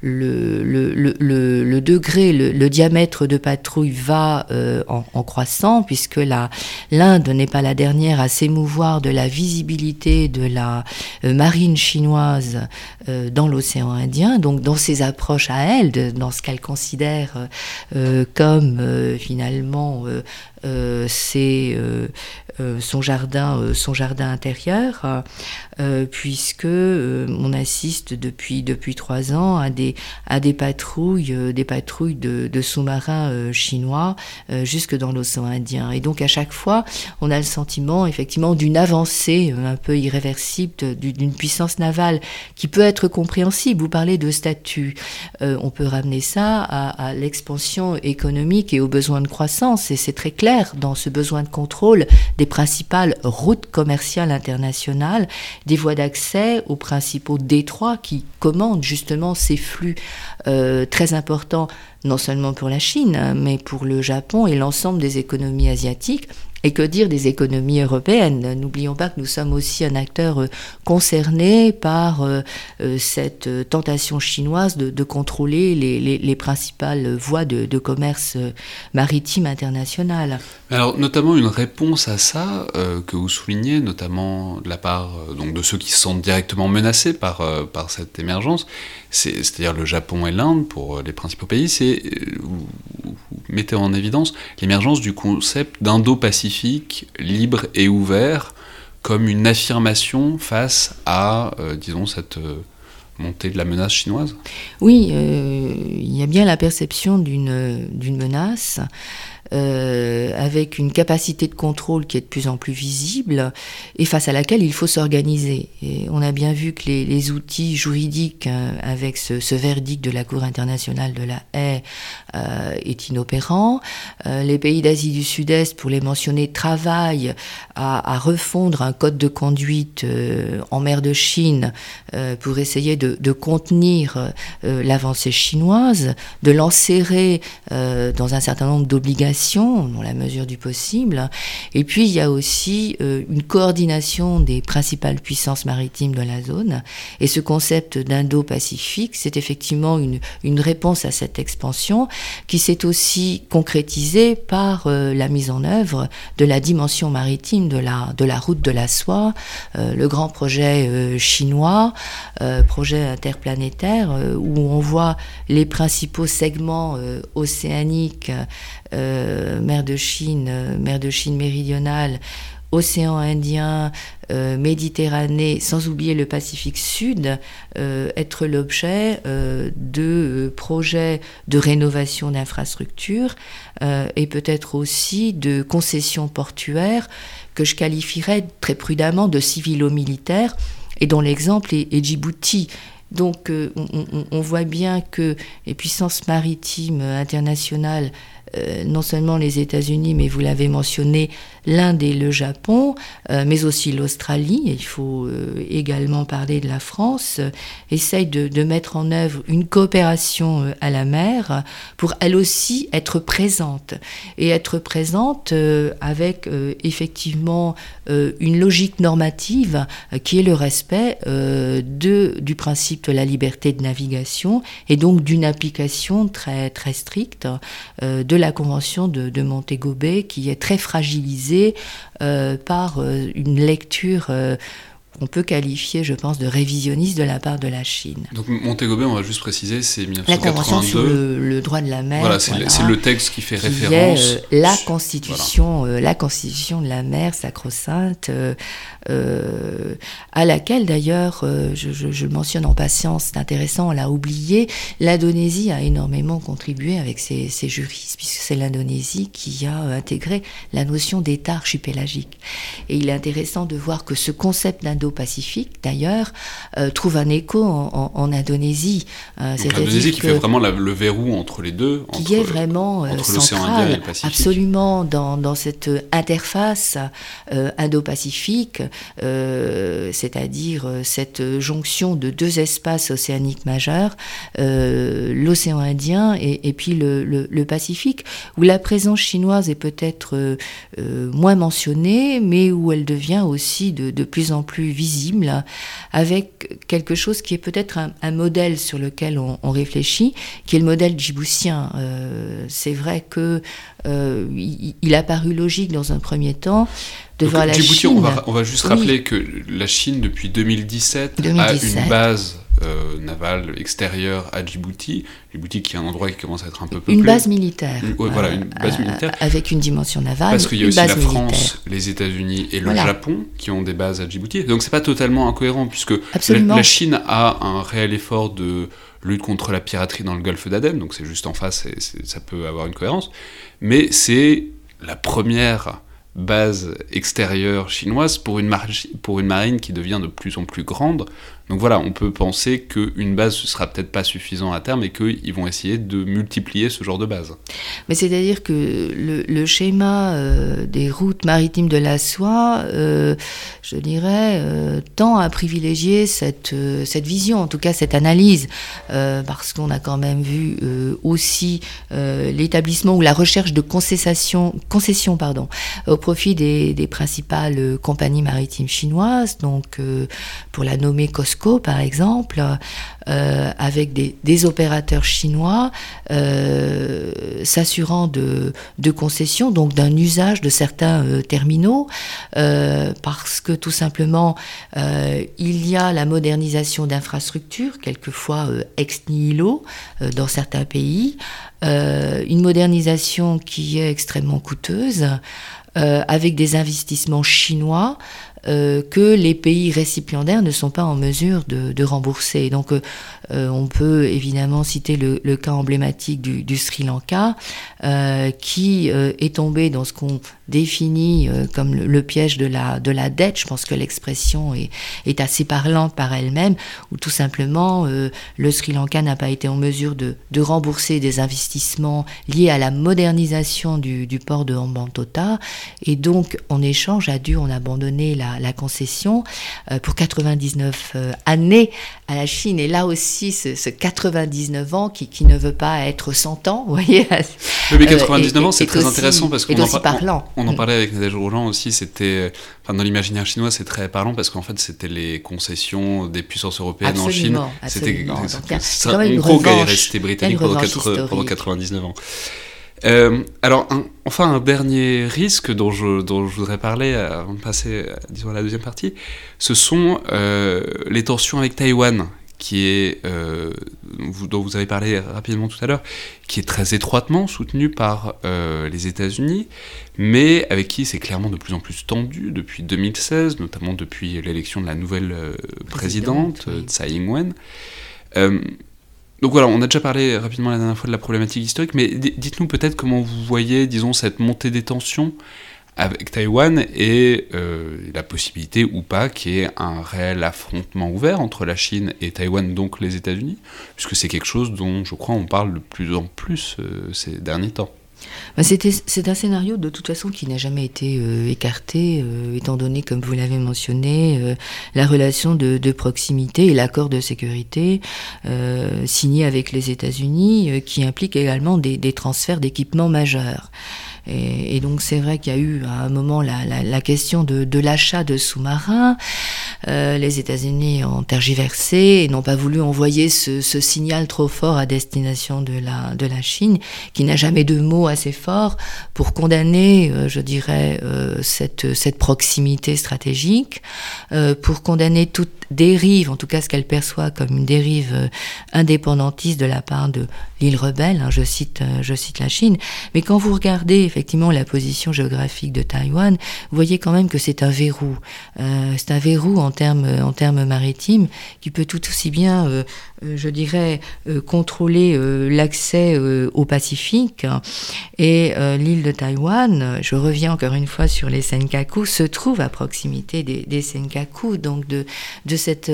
le, le, degré, le, diamètre de patrouille va en, croissant, puisque l'Inde n'est pas la dernière à s'émouvoir de la visibilité de la marine chinoise dans l'océan Indien, donc dans ses approches à elle, dans ce qu'elle considère comme finalement son jardin, son jardin intérieur. Euh, puisque euh, on assiste depuis depuis trois ans à des à des patrouilles euh, des patrouilles de, de sous-marins chinois jusque dans l'océan Indien. Et donc à chaque fois on a le sentiment effectivement d'une avancée un peu irréversible d'une puissance navale qui peut être compréhensible. Vous parlez de statut. On peut ramener ça à, à l'expansion économique et aux besoins de croissance. Et c'est très clair dans ce besoin de contrôle des principales routes commerciales internationales des voies d'accès aux principaux détroits qui commandent justement ces flux euh, très importants, non seulement pour la Chine, mais pour le Japon et l'ensemble des économies asiatiques. Et que dire des économies européennes? N'oublions pas que nous sommes aussi un acteur euh, concerné par euh, cette tentation chinoise de, contrôler les, principales voies de commerce maritime international. Alors, notamment une réponse à ça euh, que vous soulignez, notamment de la part euh, donc de ceux qui se sentent directement menacés par, euh, par cette émergence, c'est-à-dire le Japon et l'Inde pour les principaux pays, c'est vous, mettez en évidence l'émergence du concept d'Indo-Pacifique libre et ouvert comme une affirmation face à, disons, cette montée de la menace chinoise? Oui, il y a bien la perception d'une menace. Euh, avec une capacité de contrôle qui est de plus en plus visible et face à laquelle il faut s'organiser. Et on a bien vu que les, outils juridiques, hein, avec ce, verdict de la Cour internationale de la haie, euh, est inopérant. Euh, les pays d'Asie du Sud-Est, pour les mentionner, travaillent à, refondre un code de conduite en mer de Chine pour essayer de, de contenir l'avancée chinoise, de l'enserrer dans un certain nombre d'obligations dans la mesure du possible. Et puis il y a aussi euh, une coordination des principales puissances maritimes de la zone. Et ce concept d'Indo-Pacifique, c'est effectivement une, réponse à cette expansion qui s'est aussi concrétisée par euh, la mise en œuvre de la dimension maritime de la, de la route de la soie, euh, le grand projet chinois, projet interplanétaire, où on voit les principaux segments océaniques euh, mer de Chine, euh, mer de Chine méridionale, océan Indien, euh, Méditerranée, sans oublier le Pacifique Sud, être l'objet de projets de rénovation d'infrastructures et peut-être aussi de concessions portuaires que je qualifierais très prudemment de civilo-militaires et dont l'exemple est, Djibouti. Donc on, on, voit bien que les puissances maritimes internationales euh, non seulement les États-Unis, mais vous l'avez mentionné, l'Inde et le Japon, euh, mais aussi l'Australie, il faut euh, également parler de la France, essayent de, mettre en œuvre une coopération à la mer pour elle aussi être présente. Et être présente avec effectivement une logique normative qui est le respect de, du principe de la liberté de navigation et donc d'une application très, très stricte de la la Convention de, de Montego qui est très fragilisée euh, par euh, une lecture euh, on peut qualifier, je pense, de révisionniste de la part de la Chine. Donc Montego Bay, on va juste préciser, c'est 1982. La Convention sur le, droit de la mer. Voilà, c'est le, texte qui fait référence. Est, euh, la constitution, euh, la constitution de la mer sacro-sainte, euh, à laquelle d'ailleurs, je, je, le mentionne en patience, c'est intéressant, on l'a oublié, l'Indonésie a énormément contribué avec ses, ses juristes, puisque c'est l'Indonésie qui a intégré la notion d'État archipélagique. Et il est intéressant de voir que ce concept d'Indonésie pacifique d'ailleurs, euh, trouve un écho en, Indonésie. Euh, L'Indonésie qui fait vraiment le verrou entre les deux. qui est vraiment euh, central, absolument, dans, dans, cette interface Indo-Pacifique, c'est-à-dire cette jonction de deux espaces océaniques majeurs, l'océan Indien et, puis le, Pacifique, où la présence chinoise est peut-être moins mentionnée, mais où elle devient aussi de, plus en plus visible, avec quelque chose qui est peut-être un, modèle sur lequel on, réfléchit, qui est le modèle djiboutien. C'est vrai que il a paru logique dans un premier temps de voir la Chine. On va, on va juste rappeler que la Chine, depuis 2017, a une base euh, navale extérieure à Djibouti. Djibouti qui est un endroit qui commence à être un peu peuplé. Une base militaire. voilà, une base euh, militaire. Avec une dimension navale. Parce qu'il y a aussi la France, les États-Unis et le Japon qui ont des bases à Djibouti. Donc c'est pas totalement incohérent puisque la, Chine a un réel effort de lutte contre la piraterie dans le golfe d'Aden, donc c'est juste en face et ça peut avoir une cohérence. Mais c'est la première base extérieure chinoise pour une, pour une marine qui devient de plus en plus grande. Donc voilà, on peut penser qu'une base ne sera peut-être pas suffisant à terme et qu'ils vont essayer de multiplier ce genre de base. Mais c'est-à-dire que le, schéma euh, des routes maritimes de la soie, euh, je dirais, euh, tend à privilégier cette, vision, en tout cas cette analyse, parce qu'on a quand même vu aussi l'établissement ou la recherche de concession, concession pardon, au profit des, principales compagnies maritimes chinoises, donc pour la nommer Par exemple, euh, avec des, opérateurs chinois euh, s'assurant de, concessions, donc d'un usage de certains euh, terminaux, parce que tout simplement, il y a la modernisation d'infrastructures, quelquefois ex nihilo, dans certains pays, une modernisation qui est extrêmement coûteuse. avec des investissements chinois euh, que les pays récipiendaires ne sont pas en mesure de, rembourser. Donc euh, euh, on peut évidemment citer le, cas emblématique du, Sri Lanka, qui est tombé dans ce qu'on définit comme le, piège de la, de la dette. Je pense que l'expression est, est, assez parlante par elle-même, où tout simplement le Sri Lanka n'a pas été en mesure de, de, rembourser des investissements liés à la modernisation du, du port de Hambantota, et donc en échange a dû en abandonner la, la, concession euh, pour 99 euh, années à la Chine. Et là aussi, ce, 99 ans qui, qui, ne veut pas être 100 ans, (laughs) vous voyez. mais 99 euh, ans, c'est très intéressant parce qu'on en, parlant. On, en parlait avec Nadège Roland aussi. C'était, enfin, dans l'imaginaire chinois, c'est très parlant parce qu'en fait, c'était les concessions des puissances européennes en Chine. C'était en gros, est resté britannique pendant, pendant 99 ans. Euh, alors, enfin, un dernier risque dont je, dont je voudrais parler avant de passer, disons, à la deuxième partie, ce sont euh, les tensions avec Taïwan, qui est, euh, dont vous avez parlé rapidement tout à l'heure, qui est très étroitement soutenu par les États-Unis, mais avec qui c'est clairement de plus en plus tendu depuis 2016, notamment depuis l'élection de la nouvelle présidente, Tsai Ing-wen. Donc voilà, on a déjà parlé rapidement la dernière fois de la problématique historique, mais dites-nous peut-être comment vous voyez, disons, cette montée des tensions avec Taïwan et euh, la possibilité ou pas qu'il y ait un réel affrontement ouvert entre la Chine et Taïwan, donc les États-Unis, puisque c'est quelque chose dont je crois on parle de plus en plus euh, ces derniers temps. Bah, c'est un scénario de toute façon qui n'a jamais été euh, écarté, étant donné, comme vous l'avez mentionné, la relation de, proximité et l'accord de sécurité signé avec les États-Unis, qui implique également des transferts d'équipements majeurs. Et, donc c'est vrai qu'il y a eu à un moment la, la, question de l'achat de sous-marins. Euh, les États-Unis ont tergiversé et n'ont pas voulu envoyer ce, signal trop fort à destination de la, Chine, qui n'a jamais de mots assez forts pour condamner, euh, je dirais, euh, cette, proximité stratégique, pour condamner toute dérive, en tout cas ce qu'elle perçoit comme une dérive indépendantiste de la part de l'île rebelle, hein, je, cite, je cite la Chine. Mais quand vous regardez effectivement la position géographique de Taïwan, vous voyez quand même que c'est un verrou. C'est un verrou en termes en termes maritimes qui peut tout aussi bien, euh, euh, je dirais, contrôler l'accès au Pacifique. Et l'île de Taïwan, je reviens encore une fois sur les Senkaku, se trouve à proximité des, des Senkaku, donc de de cet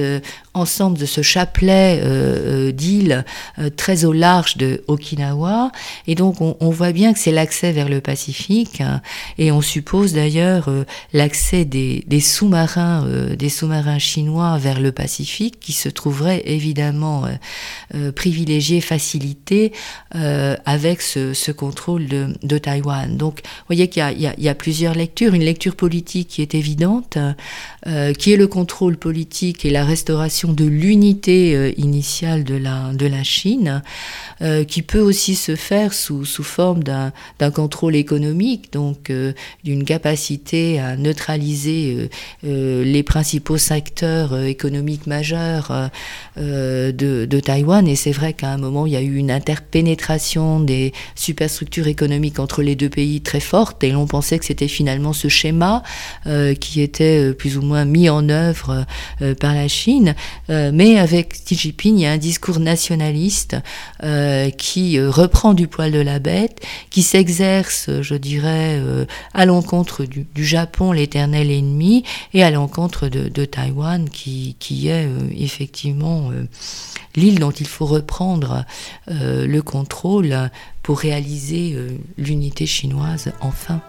ensemble, de ce chapelet d'îles très au large de Okinawa. Et donc on, voit bien que c'est l'accès vers le Pacifique. et on suppose d'ailleurs euh, l'accès des, sous-marins, euh, des sous sous-marin chinois vers le Pacifique qui se trouverait évidemment privilégié, facilité avec ce, contrôle de, Taïwan. Donc, vous voyez qu'il y, a plusieurs lectures. Une lecture politique qui est évidente, qui est le contrôle politique et la restauration de l'unité initiale de la, de la Chine, qui peut aussi se faire sous, sous forme d'un contrôle économique, donc d'une capacité à neutraliser euh, euh, les principaux secteurs euh, économiques majeurs de, de, Taïwan. Et c'est vrai qu'à un moment, il y a eu une interpénétration des superstructures économiques entre les deux pays très forte, et l'on pensait que c'était finalement ce schéma qui était plus ou moins mis en œuvre par la Chine. mais avec Xi Jinping, il y a un discours nationaliste qui reprend du poil de la bête, qui s'exerce, je dirais, à l'encontre du, Japon, l'éternel ennemi, et à l'encontre de, Taïwan, qui, est euh, effectivement euh, l'île dont il faut reprendre euh, le contrôle pour réaliser l'unité chinoise enfin.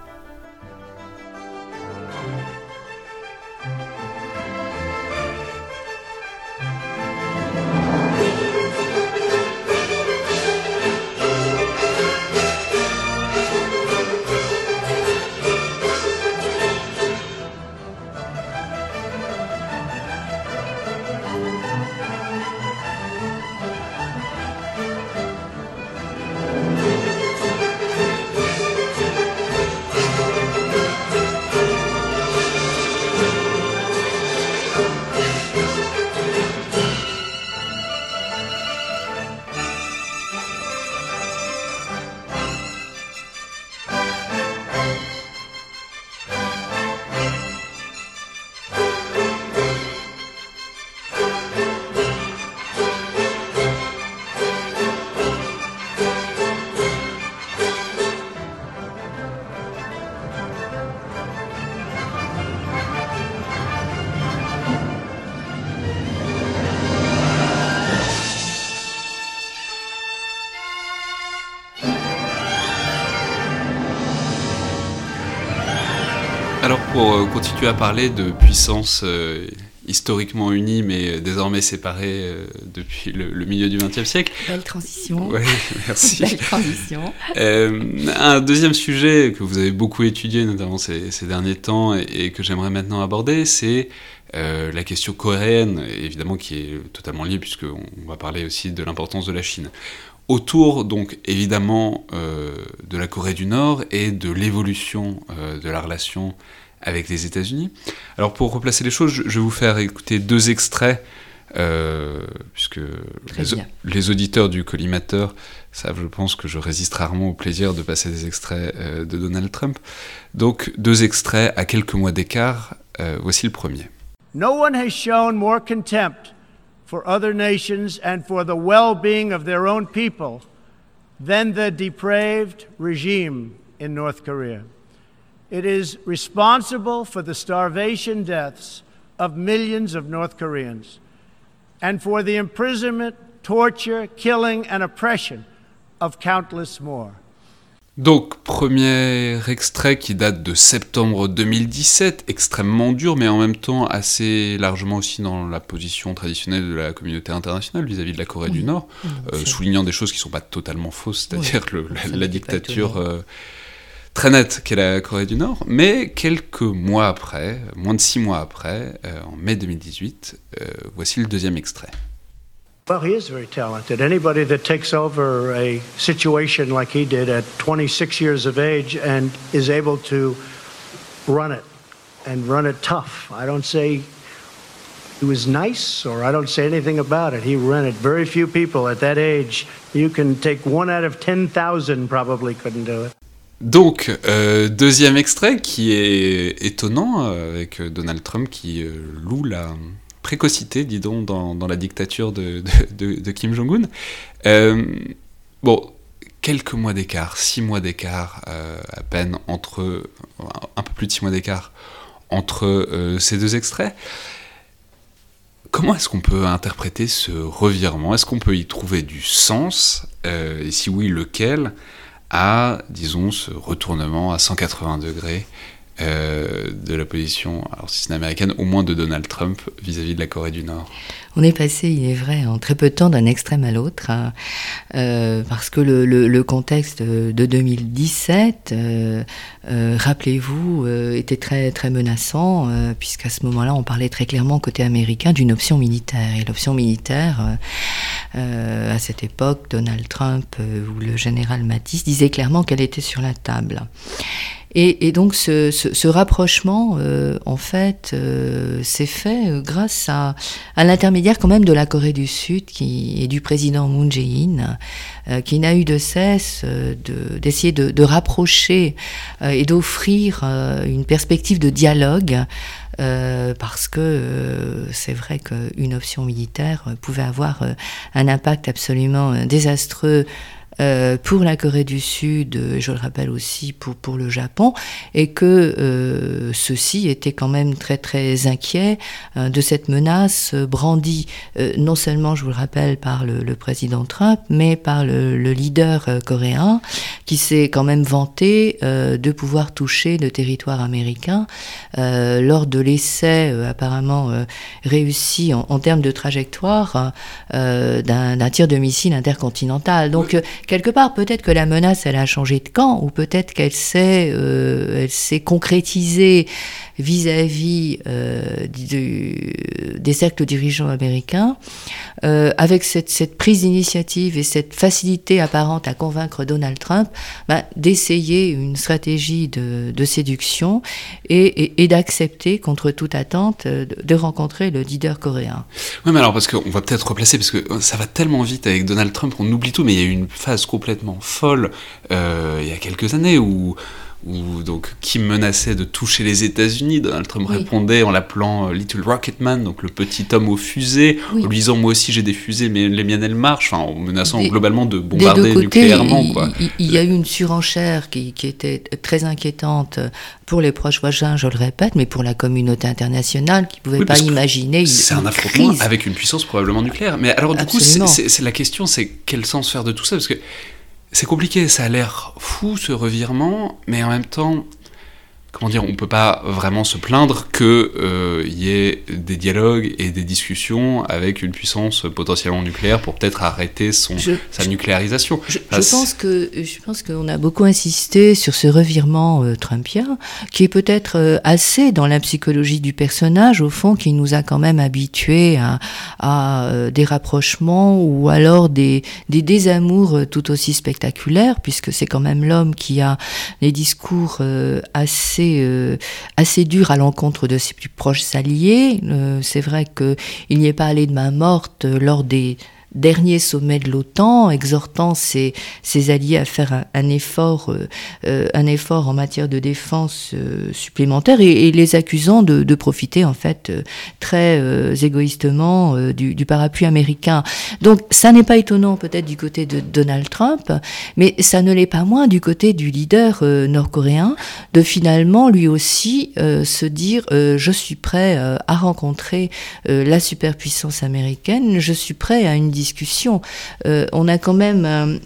Euh, continuer à parler de puissance euh, historiquement unie mais désormais séparée euh, depuis le, milieu du XXe siècle. Belle transition. Oui, (laughs) merci. Belle transition. un deuxième sujet que vous avez beaucoup étudié, notamment ces, derniers temps, et, que j'aimerais maintenant aborder, c'est la question coréenne, évidemment qui est totalement liée puisqu'on va parler aussi de l'importance de la Chine autour donc évidemment de la Corée du Nord et de l'évolution de la relation avec les États-Unis. Alors pour replacer les choses, je vais vous faire écouter deux extraits, euh, puisque les, auditeurs du collimateur savent, je pense, que je résiste rarement au plaisir de passer des extraits euh, de Donald Trump. Donc deux extraits à quelques mois d'écart. Euh, voici le premier. No one has shown more contempt for other nations and for the well-being of their own people than the depraved regime in North Korea. It is responsible for the starvation deaths of millions of North Koreans and for the imprisonment, torture, killing, and oppression of countless more. Donc, premier extrait qui date de septembre 2017, extrêmement dur, mais en même temps assez largement aussi dans la position traditionnelle de la communauté internationale vis-à-vis de la Corée du Nord, euh, soulignant des choses qui ne sont pas totalement fausses, c'est-à-dire la, la, dictature euh, très nette qu'est la Corée du Nord, mais quelques mois après, moins de six mois après, euh, en mai 2018, euh, voici le deuxième extrait. Well, he is very talented. Anybody that takes over a situation like he did at 26 years of age and is able to run it and run it tough. I don't say he was nice or I don't say anything about it. He ran it. Very few people at that age, you can take one out of 10,000 probably couldn't do it. Donc, euh, deuxième extrait qui est étonnant, euh, avec Donald Trump qui euh, loue la précocité, dis donc, dans, la dictature de, Kim Jong-un. bon, quelques mois d'écart, six mois d'écart à peine entre, un peu plus de six mois d'écart entre ces deux extraits. Comment est-ce qu'on peut interpréter ce revirement? Est-ce qu'on peut y trouver du sens? Et si oui, lequel? À, disons, ce retournement à 180 degrés de la position, alors si ce n'est américaine, au moins de Donald Trump vis-à-vis de la Corée du Nord on est passé, il est vrai, en très peu de temps d'un extrême à l'autre, hein. parce que le, contexte de 2017, rappelez-vous, était très très menaçant, puisqu'à ce moment-là, on parlait très clairement côté américain d'une option militaire. Et l'option militaire, à cette époque, Donald Trump ou le général Mattis disaient clairement qu'elle était sur la table. Et, donc ce, rapprochement, euh, en fait, euh, s'est fait euh, grâce à, l'intermédiaire quand même de la Corée du Sud qui, et du président Moon Jae-in, qui n'a eu de cesse d'essayer de, de, rapprocher et d'offrir une perspective de dialogue. Parce que c'est vrai qu'une option militaire pouvait avoir un impact absolument désastreux euh, pour la Corée du Sud, je le rappelle aussi pour, pour le Japon, et que euh, ceux-ci étaient quand même très très inquiets euh, de cette menace brandie non seulement, je vous le rappelle, par le, président Trump, mais par le, leader coréen qui s'est quand même vanté de pouvoir toucher le territoire américain lors de l'essai apparemment réussi en, en, termes de trajectoire d'un tir de missile intercontinental. Donc quelque part, peut-être que la menace, elle a changé de camp, ou peut-être qu'elle s'est, euh, elle s'est concrétisée vis-à-vis euh, des cercles dirigeants américains, euh, avec cette, prise d'initiative et cette facilité apparente à convaincre Donald Trump bah, d'essayer une stratégie de, séduction et, d'accepter, contre toute attente, de, rencontrer le leader coréen. Oui, mais alors, parce qu'on va peut-être replacer, parce que ça va tellement vite avec Donald Trump, on oublie tout, mais il y a eu une phase complètement folle euh, il y a quelques années où où donc qui menaçait de toucher les États-Unis. Donald Trump répondait en l'appelant euh, Little Rocketman, donc le petit homme aux fusées, en lui disant moi aussi j'ai des fusées, mais les miennes elles marchent, enfin, en menaçant globalement de bombarder nucléairement. Il, quoi. il, y a eu une surenchère qui, qui, était très inquiétante pour les proches voisins, je le répète, mais pour la communauté internationale qui ne pouvait pas imaginer. C'est un affrontement avec une puissance probablement nucléaire. Mais alors du coup, c'est la question, c'est quel sens faire de tout ça? Parce que c'est compliqué, ça a l'air fou ce revirement, mais en même temps, comment dire, on peut pas vraiment se plaindre qu'il euh, y ait des dialogues et des discussions avec une puissance potentiellement nucléaire pour peut-être arrêter son, sa nucléarisation. Je, pense que je pense qu'on a beaucoup insisté sur ce revirement euh, trumpien, qui est peut-être euh, assez dans la psychologie du personnage, au fond, qui nous a quand même habitués à, à des rapprochements ou alors des, des désamours tout aussi spectaculaires, puisque c'est quand même l'homme qui a les discours assez euh, assez, dur à l'encontre de ses plus proches alliés. Euh, c'est vrai qu'il n'y est pas allé de main morte lors des dernier sommet de l'OTAN, exhortant ses, alliés à faire un, effort, euh, euh, un effort en matière de défense euh, supplémentaire et, les accusant de, profiter en fait très égoïstement du, parapluie américain. Donc ça n'est pas étonnant peut-être du côté de Donald Trump, mais ça ne l'est pas moins du côté du leader nord-coréen de finalement lui aussi se dire je suis prêt à rencontrer la superpuissance américaine, je suis prêt à une discussion. Euh, on a quand même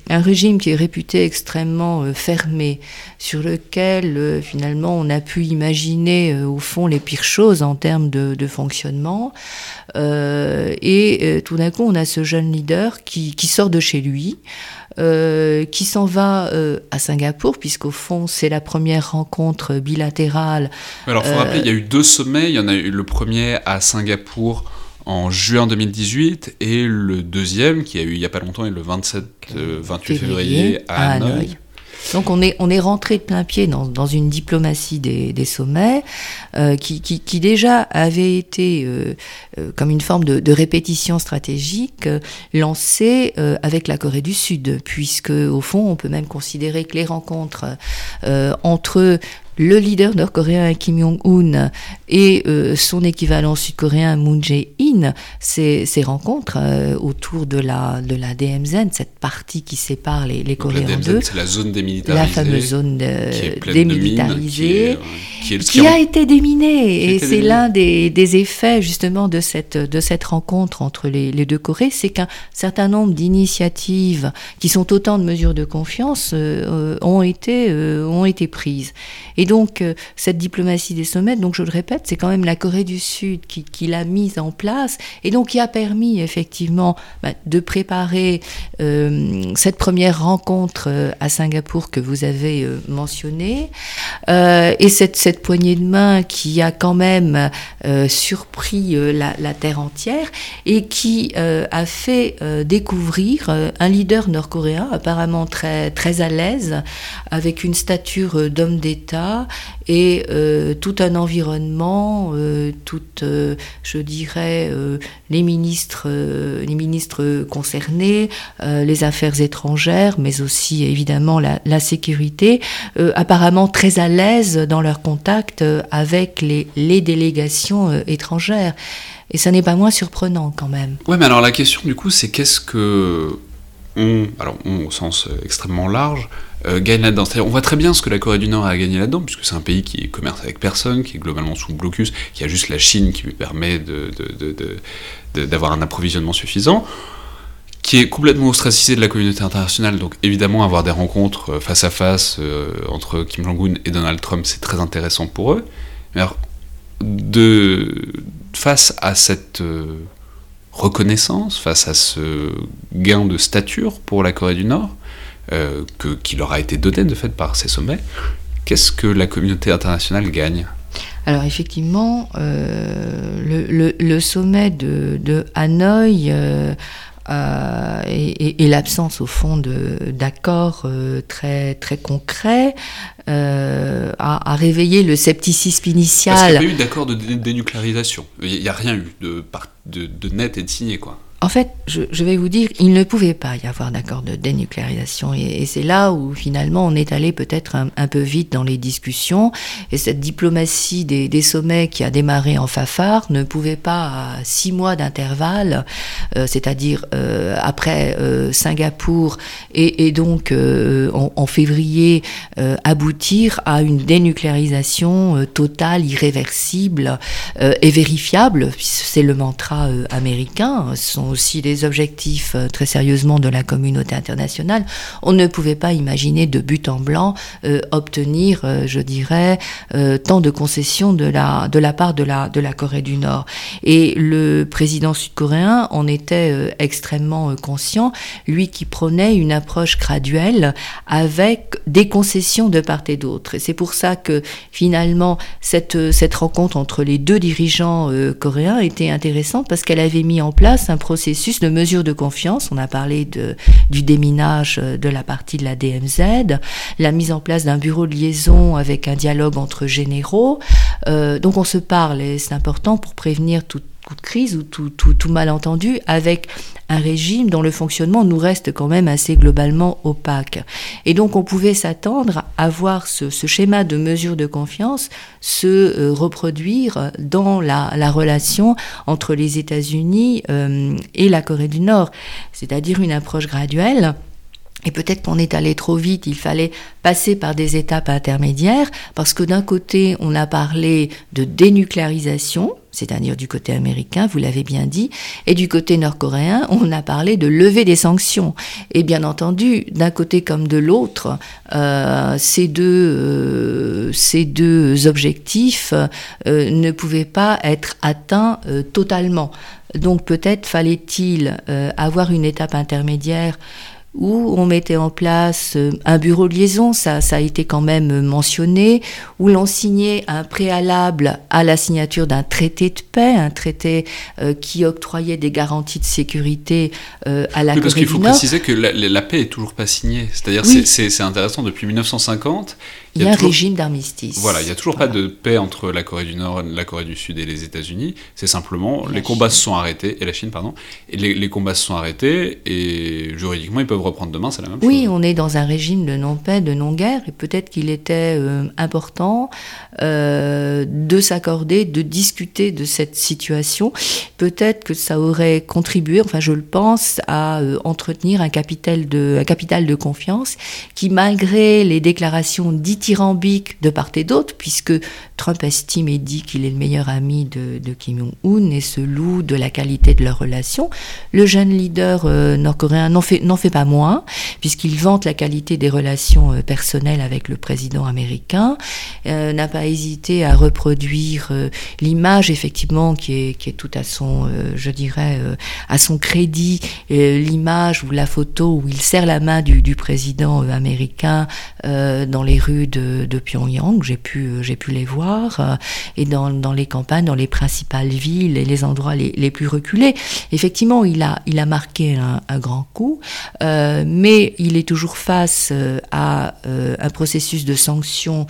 un, régime qui est réputé extrêmement euh, fermé, sur lequel euh, finalement on a pu imaginer au fond les pires choses en termes de, fonctionnement. et tout d'un coup, on a ce jeune leader qui, sort de chez lui. qui s'en va à Singapour, puisqu'au fond, c'est la première rencontre bilatérale. Alors, il faut rappeler, il y a eu deux sommets. Il y en a eu le premier à Singapour en juin 2018 et le deuxième qui a eu il n'y a pas longtemps, le 27, 28 euh, février, à, Hanoï. Donc on est, on est rentré de plein pied dans, dans une diplomatie des, des sommets euh, qui, qui, qui, déjà avait été euh, comme une forme de, de répétition stratégique lancée avec la Corée du Sud, puisque au fond on peut même considérer que les rencontres entre le leader nord-coréen Kim Jong-un et euh, son équivalent sud-coréen Moon Jae-in ces, ces rencontres autour de la, de la DMZ, cette partie qui sépare les, les Coréens en deux. C'est la zone démilitarisée. La fameuse zone démilitarisée. qui, a été déminée. Et c'est l'un des, des, effets justement de cette, de cette rencontre entre les, les deux Corées, c'est qu'un certain nombre d'initiatives qui sont autant de mesures de confiance euh, ont, été, euh, ont été prises. Et donc, euh, cette diplomatie des sommets, donc je le répète, c'est quand même la Corée du Sud qui, l'a mise en place et donc qui a permis effectivement bah, de préparer cette première rencontre à Singapour que vous avez mentionnée. Et cette, cette poignée de main qui a quand même surpris la, la, terre entière et qui a fait découvrir un leader nord-coréen apparemment très, très à l'aise, avec une stature d'homme d'État et euh, tout un environnement, euh, toutes, euh, je dirais, les ministres, les ministres concernés, les affaires étrangères, mais aussi évidemment la, sécurité, apparemment très à l'aise dans leur contact avec les, délégations étrangères. Et ça n'est pas moins surprenant quand même. Ouais, mais alors la question du coup, c'est qu'est-ce que alors on au sens euh, extrêmement large, euh, gagne là-dedans. On voit très bien ce que la Corée du Nord a gagné là-dedans, puisque c'est un pays qui commerce avec personne, qui est globalement sous blocus, qui a juste la Chine qui lui permet d'avoir un approvisionnement suffisant, qui est complètement ostracisé de la communauté internationale. Donc évidemment, avoir des rencontres euh, face à face entre Kim Jong-un et Donald Trump, c'est très intéressant pour eux. Mais alors, face à cette reconnaissance, face à ce gain de stature pour la Corée du Nord, euh, que, qui leur a été donné de fait par ces sommets, qu'est-ce que la communauté internationale gagne? Alors effectivement, euh, le, sommet de, Hanoï euh, et, l'absence au fond d'accords très très concrets a, réveillé le scepticisme initial. Parce qu'il n'y a pas eu d'accord de dénucléarisation. Il n'y a rien eu de, de, de net et de signé quoi. En fait, je, vais vous dire, il ne pouvait pas y avoir d'accord de dénucléarisation. Et, c'est là où finalement on est allé peut-être un, peu vite dans les discussions. Et cette diplomatie des, sommets qui a démarré en Fafard ne pouvait pas, à six mois d'intervalle, euh, c'est-à-dire euh, après euh, Singapour et, donc en, en, février, aboutir à une dénucléarisation totale, irréversible et vérifiable. C'est le mantra américain. Aussi les objectifs euh, très sérieusement de la communauté internationale, on ne pouvait pas imaginer de but en blanc euh, obtenir, euh, je dirais, tant de concessions de la, de la part de la, de la Corée du Nord. Et le président sud-coréen en était extrêmement conscient, lui qui prônait une approche graduelle avec des concessions de part et d'autre. Et c'est pour ça que finalement cette, cette rencontre entre les deux dirigeants coréens était intéressante parce qu'elle avait mis en place un processus processus de mesure de confiance. On a parlé du déminage euh, de la partie de la DMZ, la mise en place d'un bureau de liaison avec un dialogue entre généraux. Euh, donc on se parle et c'est important pour prévenir toute de crise ou tout, tout, tout, malentendu avec un régime dont le fonctionnement nous reste quand même assez globalement opaque. Et donc on pouvait s'attendre à voir ce, ce, schéma de mesure de confiance se euh, reproduire dans la, la, relation entre les États-Unis euh, et la Corée du Nord, c'est-à-dire une approche graduelle. Et peut-être qu'on est allé trop vite, il fallait passer par des étapes intermédiaires, parce que d'un côté, on a parlé de dénucléarisation, c'est-à-dire du côté américain, vous l'avez bien dit, et du côté nord-coréen, on a parlé de lever des sanctions. Et bien entendu, d'un côté comme de l'autre, euh, ces, deux, euh, ces deux objectifs euh, ne pouvaient pas être atteints totalement. Donc peut-être fallait-il avoir une étape intermédiaire où on mettait en place euh, un bureau de liaison, ça, ça a été quand même mentionné, où l'on signait un préalable à la signature d'un traité de paix, un traité euh, qui octroyait des garanties de sécurité euh, à la oui, Parce qu'il faut préciser que la, la, paix est toujours pas signée. C'est-à-dire, c'est intéressant, depuis 1950, il y a, un régime d'armistice. Voilà, il n'y a toujours pas de paix entre la Corée du Nord, la Corée du Sud et les États-Unis. C'est simplement les combats se sont arrêtés et la Chine pardon. Et les, les, combats se sont arrêtés et juridiquement ils peuvent reprendre demain, c'est la même chose. Oui, on est dans un régime de non-paix, de non-guerre, et peut-être qu'il était euh, important euh, de s'accorder, de discuter de cette situation. Peut-être que ça aurait contribué, enfin je le pense, à euh, entretenir un capital, de, un capital de confiance qui, malgré les déclarations dithyrambiques de part et d'autre, puisque Trump estime et dit qu'il est le meilleur ami de, de Kim Jong-un et se loue de la qualité de leur relation, le jeune leader nord-coréen n'en fait, pas moins, puisqu'il vante la qualité des relations euh, personnelles avec le président américain, euh, n'a pas hésité à reproduire euh, l'image effectivement qui est, qui tout à son, je dirais, à son crédit, l'image ou la photo où il serre la main du, du président américain dans les rues de, Pyongyang, j'ai pu, pu les voir, et dans, dans, les campagnes, dans les principales villes et les endroits les, les plus reculés. Effectivement, il a, il a marqué un, grand coup. Euh, mais il est toujours face euh, à euh, un processus de sanctions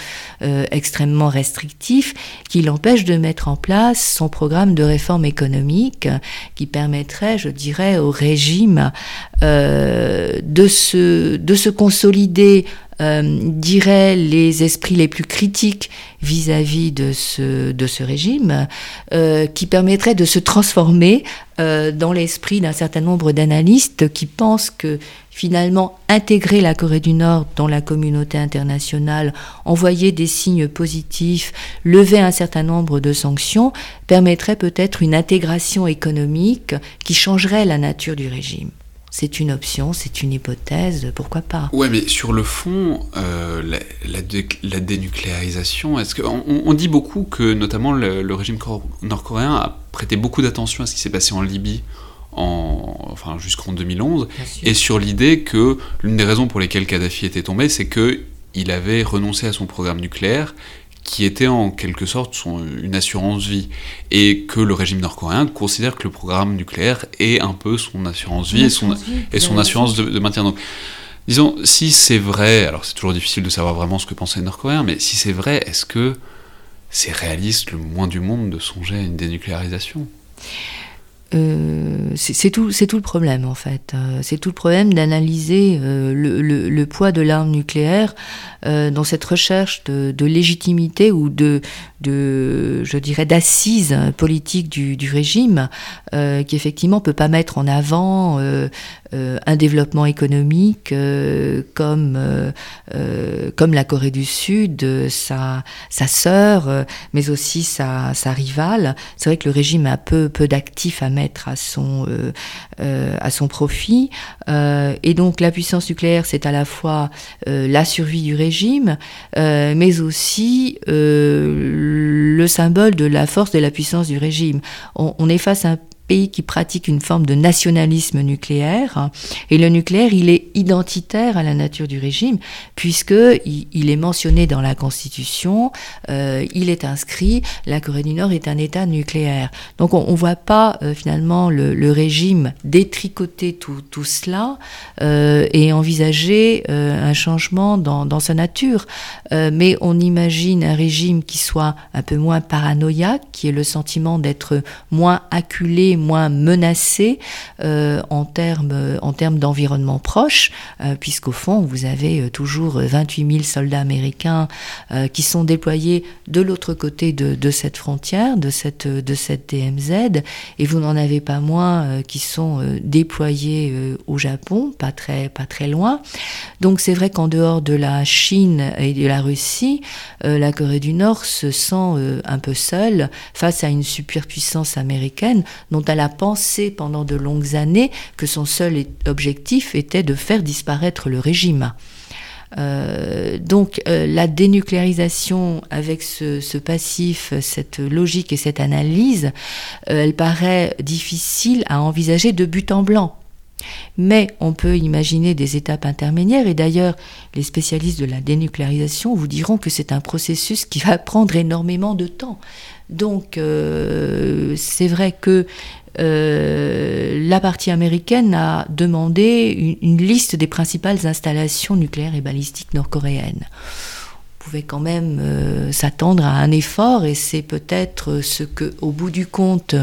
extrêmement restrictif qui l'empêche de mettre en place son programme de réforme économique qui permettrait, je dirais, au régime de, se, de se consolider euh, dirait les esprits les plus critiques vis-à-vis de, ce, de ce régime, euh, qui permettrait de se transformer euh, dans l'esprit d'un certain nombre d'analystes qui pensent que finalement intégrer la Corée du Nord dans la communauté internationale, envoyer des signes positifs, lever un certain nombre de sanctions, permettrait peut-être une intégration économique qui changerait la nature du régime c'est une option, c'est une hypothèse, pourquoi pas? Ouais, mais sur le fond, euh, la, dénucléarisation, est-ce que on, dit beaucoup que notamment le, régime nord-coréen a prêté beaucoup d'attention à ce qui s'est passé en Libye en, enfin, jusqu'en 2011, et sur l'idée que l'une des raisons pour lesquelles Kadhafi était tombé, c'est que il avait renoncé à son programme nucléaire qui était en quelque sorte son, une assurance vie, et que le régime nord-coréen considère que le programme nucléaire est un peu son assurance vie et son, et son assurance de, maintien. Donc, disons, si c'est vrai, alors c'est toujours difficile de savoir vraiment ce que pensaient les Nord-Coréens, mais si c'est vrai, est-ce que c'est réaliste le moins du monde de songer à une dénucléarisation? Euh, c'est tout, tout le problème en fait. Euh, c'est tout le problème d'analyser euh, le, le, poids de l'arme nucléaire dans cette recherche de, légitimité ou de, de je dirais, d'assises politiques du, du régime, qui effectivement peut pas mettre en avant un développement économique comme, comme la Corée du Sud, sa, sa sœur, mais aussi sa, sa rivale. C'est vrai que le régime a peu, peu d'actifs à mettre à son, à son profit. et donc la puissance nucléaire, c'est à la fois la survie du régime, mais aussi le symbole de la force de la puissance du régime. On, on un pays qui pratique une forme de nationalisme nucléaire. Et le nucléaire, il est identitaire à la nature du régime, puisque il, est mentionné dans la Constitution, euh, il est inscrit, la Corée du Nord est un État nucléaire. Donc on ne voit pas euh, finalement le, régime détricoter tout, tout cela euh, et envisager un changement dans, dans, sa nature. mais on imagine un régime qui soit un peu moins paranoïaque, qui ait le sentiment d'être moins acculé moins menacé euh, en termes en termes d'environnement proche, euh, puisqu'au fond vous avez euh, toujours 28 000 soldats américains qui sont déployés de l'autre côté de, de, cette frontière, de cette de cette DMZ, et vous n'en avez pas moins qui sont déployés au Japon, pas très pas très loin. Donc c'est vrai qu'en dehors de la Chine et de la Russie, la Corée du Nord se sent un peu seule face à une superpuissance américaine dont elle a pensé pendant de longues années que son seul objectif était de faire disparaître le régime. Euh, donc euh, la dénucléarisation avec ce, passif, cette logique et cette analyse, euh, elle paraît difficile à envisager de but en blanc. Mais on peut imaginer des étapes intermédiaires et d'ailleurs les spécialistes de la dénucléarisation vous diront que c'est un processus qui va prendre énormément de temps. Donc c'est vrai que euh, la partie américaine a demandé une, liste des principales installations nucléaires et balistiques nord-coréennes. Pouvait quand même euh, s'attendre à un effort et c'est peut-être ce que, au bout du compte,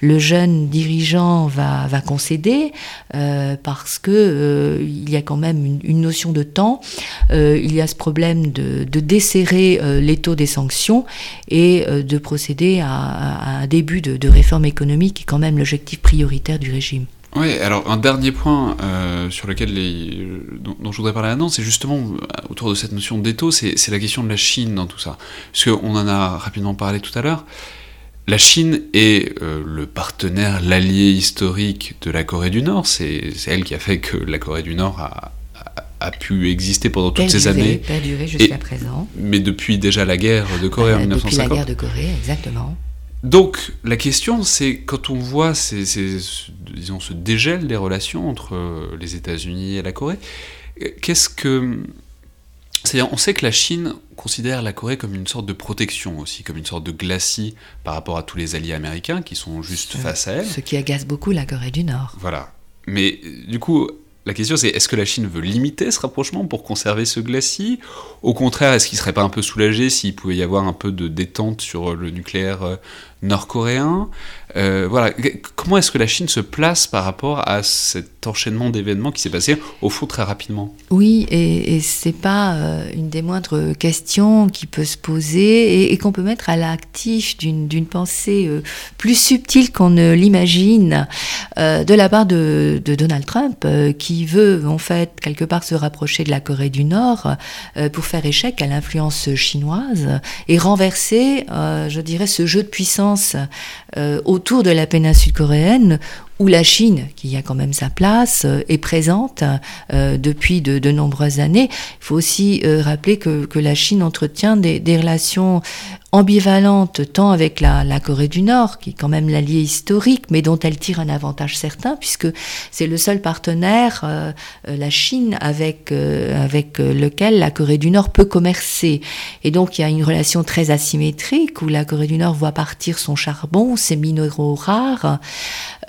le jeune dirigeant va, concéder euh, parce que euh, il y a quand même une, notion de temps. il y a ce problème de, de desserrer les taux des sanctions et de procéder à, un début de réforme économique qui est quand même l'objectif prioritaire du régime. Oui, alors un dernier point euh, sur lequel les, dont, je voudrais parler maintenant, c'est justement euh, autour de cette notion d'étau, c'est la question de la Chine dans tout ça. Parce qu'on en a rapidement parlé tout à l'heure. La Chine est euh, le partenaire, l'allié historique de la Corée du Nord. C'est elle qui a fait que la Corée du Nord a, a, pu exister pendant toutes ces années. Perdurer jusqu'à présent? Mais depuis déjà la guerre de Corée en 1950. Depuis la guerre de Corée, exactement. Donc la question, c'est quand on voit ces, disons, ce dégel des relations entre euh, les États-Unis et la Corée, qu'est-ce que... C'est-à-dire, on sait que la Chine considère la Corée comme une sorte de protection aussi, comme une sorte de glacis par rapport à tous les alliés américains qui sont juste face à elle. Ce qui agace beaucoup la Corée du Nord. Voilà. Mais du coup, la question c'est est-ce que la Chine veut limiter ce rapprochement pour conserver ce glacis? Au contraire, est-ce qu'il serait pas un peu soulagé s'il pouvait y avoir un peu de détente sur le nucléaire euh, nord-coréen. Euh, Voilà, comment est-ce que la Chine se place par rapport à cet enchaînement d'événements qui s'est passé au fond très rapidement? Oui, et, et c'est pas euh, une des moindres questions qui peut se poser et, qu'on peut mettre à l'actif d'une pensée plus subtile qu'on ne l'imagine de la part de, de Donald Trump qui veut en fait quelque part se rapprocher de la Corée du Nord euh, pour faire échec à l'influence chinoise et renverser, euh, je dirais, ce jeu de puissance euh, autour de la péninsule coréenne où la Chine, qui a quand même sa place, est présente depuis de, nombreuses années. Il faut aussi rappeler que, la Chine entretient des, relations ambivalente tant avec la, Corée du Nord, qui est quand même l'allié historique, mais dont elle tire un avantage certain, puisque c'est le seul partenaire, euh, euh, la Chine, avec, euh, avec lequel la Corée du Nord peut commercer. Et donc il y a une relation très asymétrique, où la Corée du Nord voit partir son charbon, ses minéraux rares,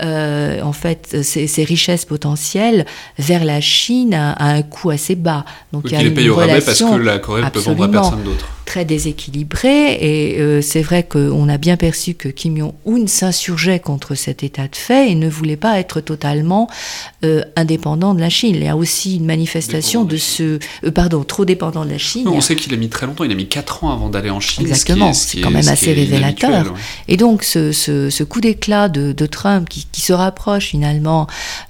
en fait, ses, richesses potentielles, vers la Chine à, un coût assez bas. Donc il y a une relation parce que la Corée ne peut vendre à personne d'autre très déséquilibré et euh, c'est vrai qu'on a bien perçu que Kim Jong-un s'insurgeait contre cet état de fait et ne voulait pas être totalement euh, indépendant de la Chine. Il y a aussi une manifestation de, ce... Euh, pardon, trop dépendant de la Chine. on sait qu'il a mis très longtemps, il a mis 4 ans avant d'aller en Chine. Exactement, c'est quand même assez révélateur. Et donc ce, ce, coup d'éclat de, de, Trump qui, qui, se rapproche finalement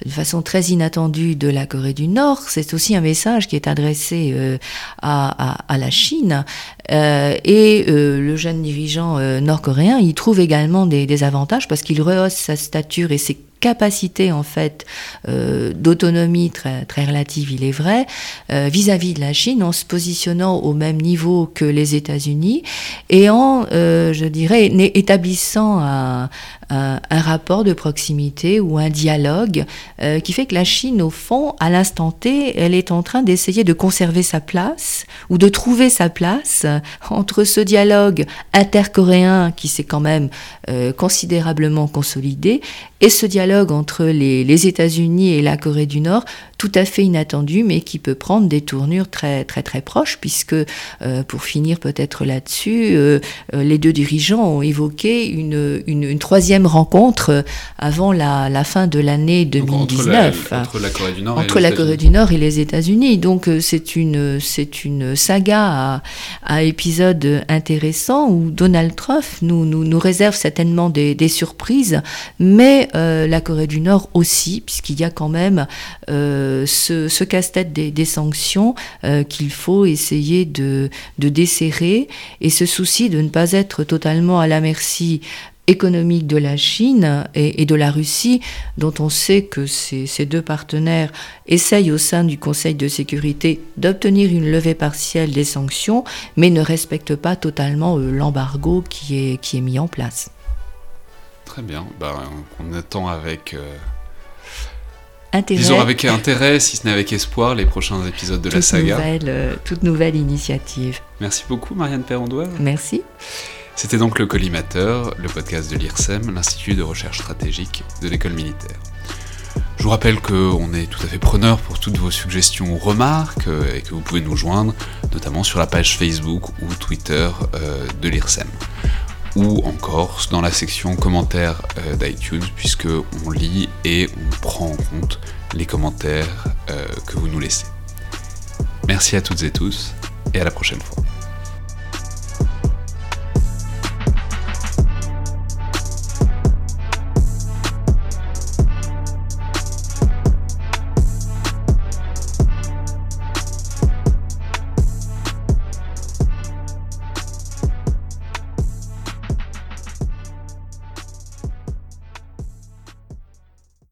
de façon très inattendue de la Corée du Nord, c'est aussi un message qui est adressé à, à, à, la Chine euh, et euh, le jeune dirigeant euh, nord-coréen, il trouve également des, des avantages parce qu'il rehausse sa stature et ses capacité en fait euh, d'autonomie très, très relative, il est vrai, euh, vis-à-vis de la Chine, en se positionnant au même niveau que les États-Unis et en, euh, je dirais, établissant un, un, rapport de proximité ou un dialogue qui fait que la Chine, au fond, à l'instant T, elle est en train d'essayer de conserver sa place ou de trouver sa place entre ce dialogue intercoréen qui s'est quand même considérablement consolidé et ce dialogue entre les, États-Unis et la Corée du Nord, tout à fait inattendu, mais qui peut prendre des tournures très très très proches, puisque euh, pour finir peut-être là-dessus, euh, euh, les deux dirigeants ont évoqué une, une, une troisième rencontre avant la, la fin de l'année 2019 entre la, entre la, Corée du Nord entre et la Corée du Nord et les États-Unis. Donc c'est une c'est une saga à, à épisode intéressant où Donald Trump nous, nous, nous réserve certainement des, des surprises, mais euh, la Corée du Nord aussi, puisqu'il y a quand même euh, ce, casse-tête des, sanctions euh, qu'il faut essayer de, desserrer et ce souci de ne pas être totalement à la merci économique de la Chine et, de la Russie, dont on sait que ces, deux partenaires essayent au sein du Conseil de sécurité d'obtenir une levée partielle des sanctions, mais ne respectent pas totalement l'embargo qui est, qui est mis en place. Très bien. Ben, on attend avec. Euh, intérêt. Disons avec intérêt, si ce n'est avec espoir, les prochains épisodes de la saga. Nouvelle, euh, toute nouvelle initiative. Merci beaucoup, Marianne Perrondoise. Merci. C'était donc le Collimateur, le podcast de l'IRSEM, l'Institut de recherche stratégique de l'école militaire. Je vous rappelle qu'on est tout à fait preneur pour toutes vos suggestions ou remarques euh, et que vous pouvez nous joindre notamment sur la page Facebook ou Twitter euh, de l'IRSEM ou encore dans la section commentaires euh, d'iTunes puisque on lit et on prend en compte les commentaires que vous nous laissez. Merci à toutes et tous et à la prochaine fois.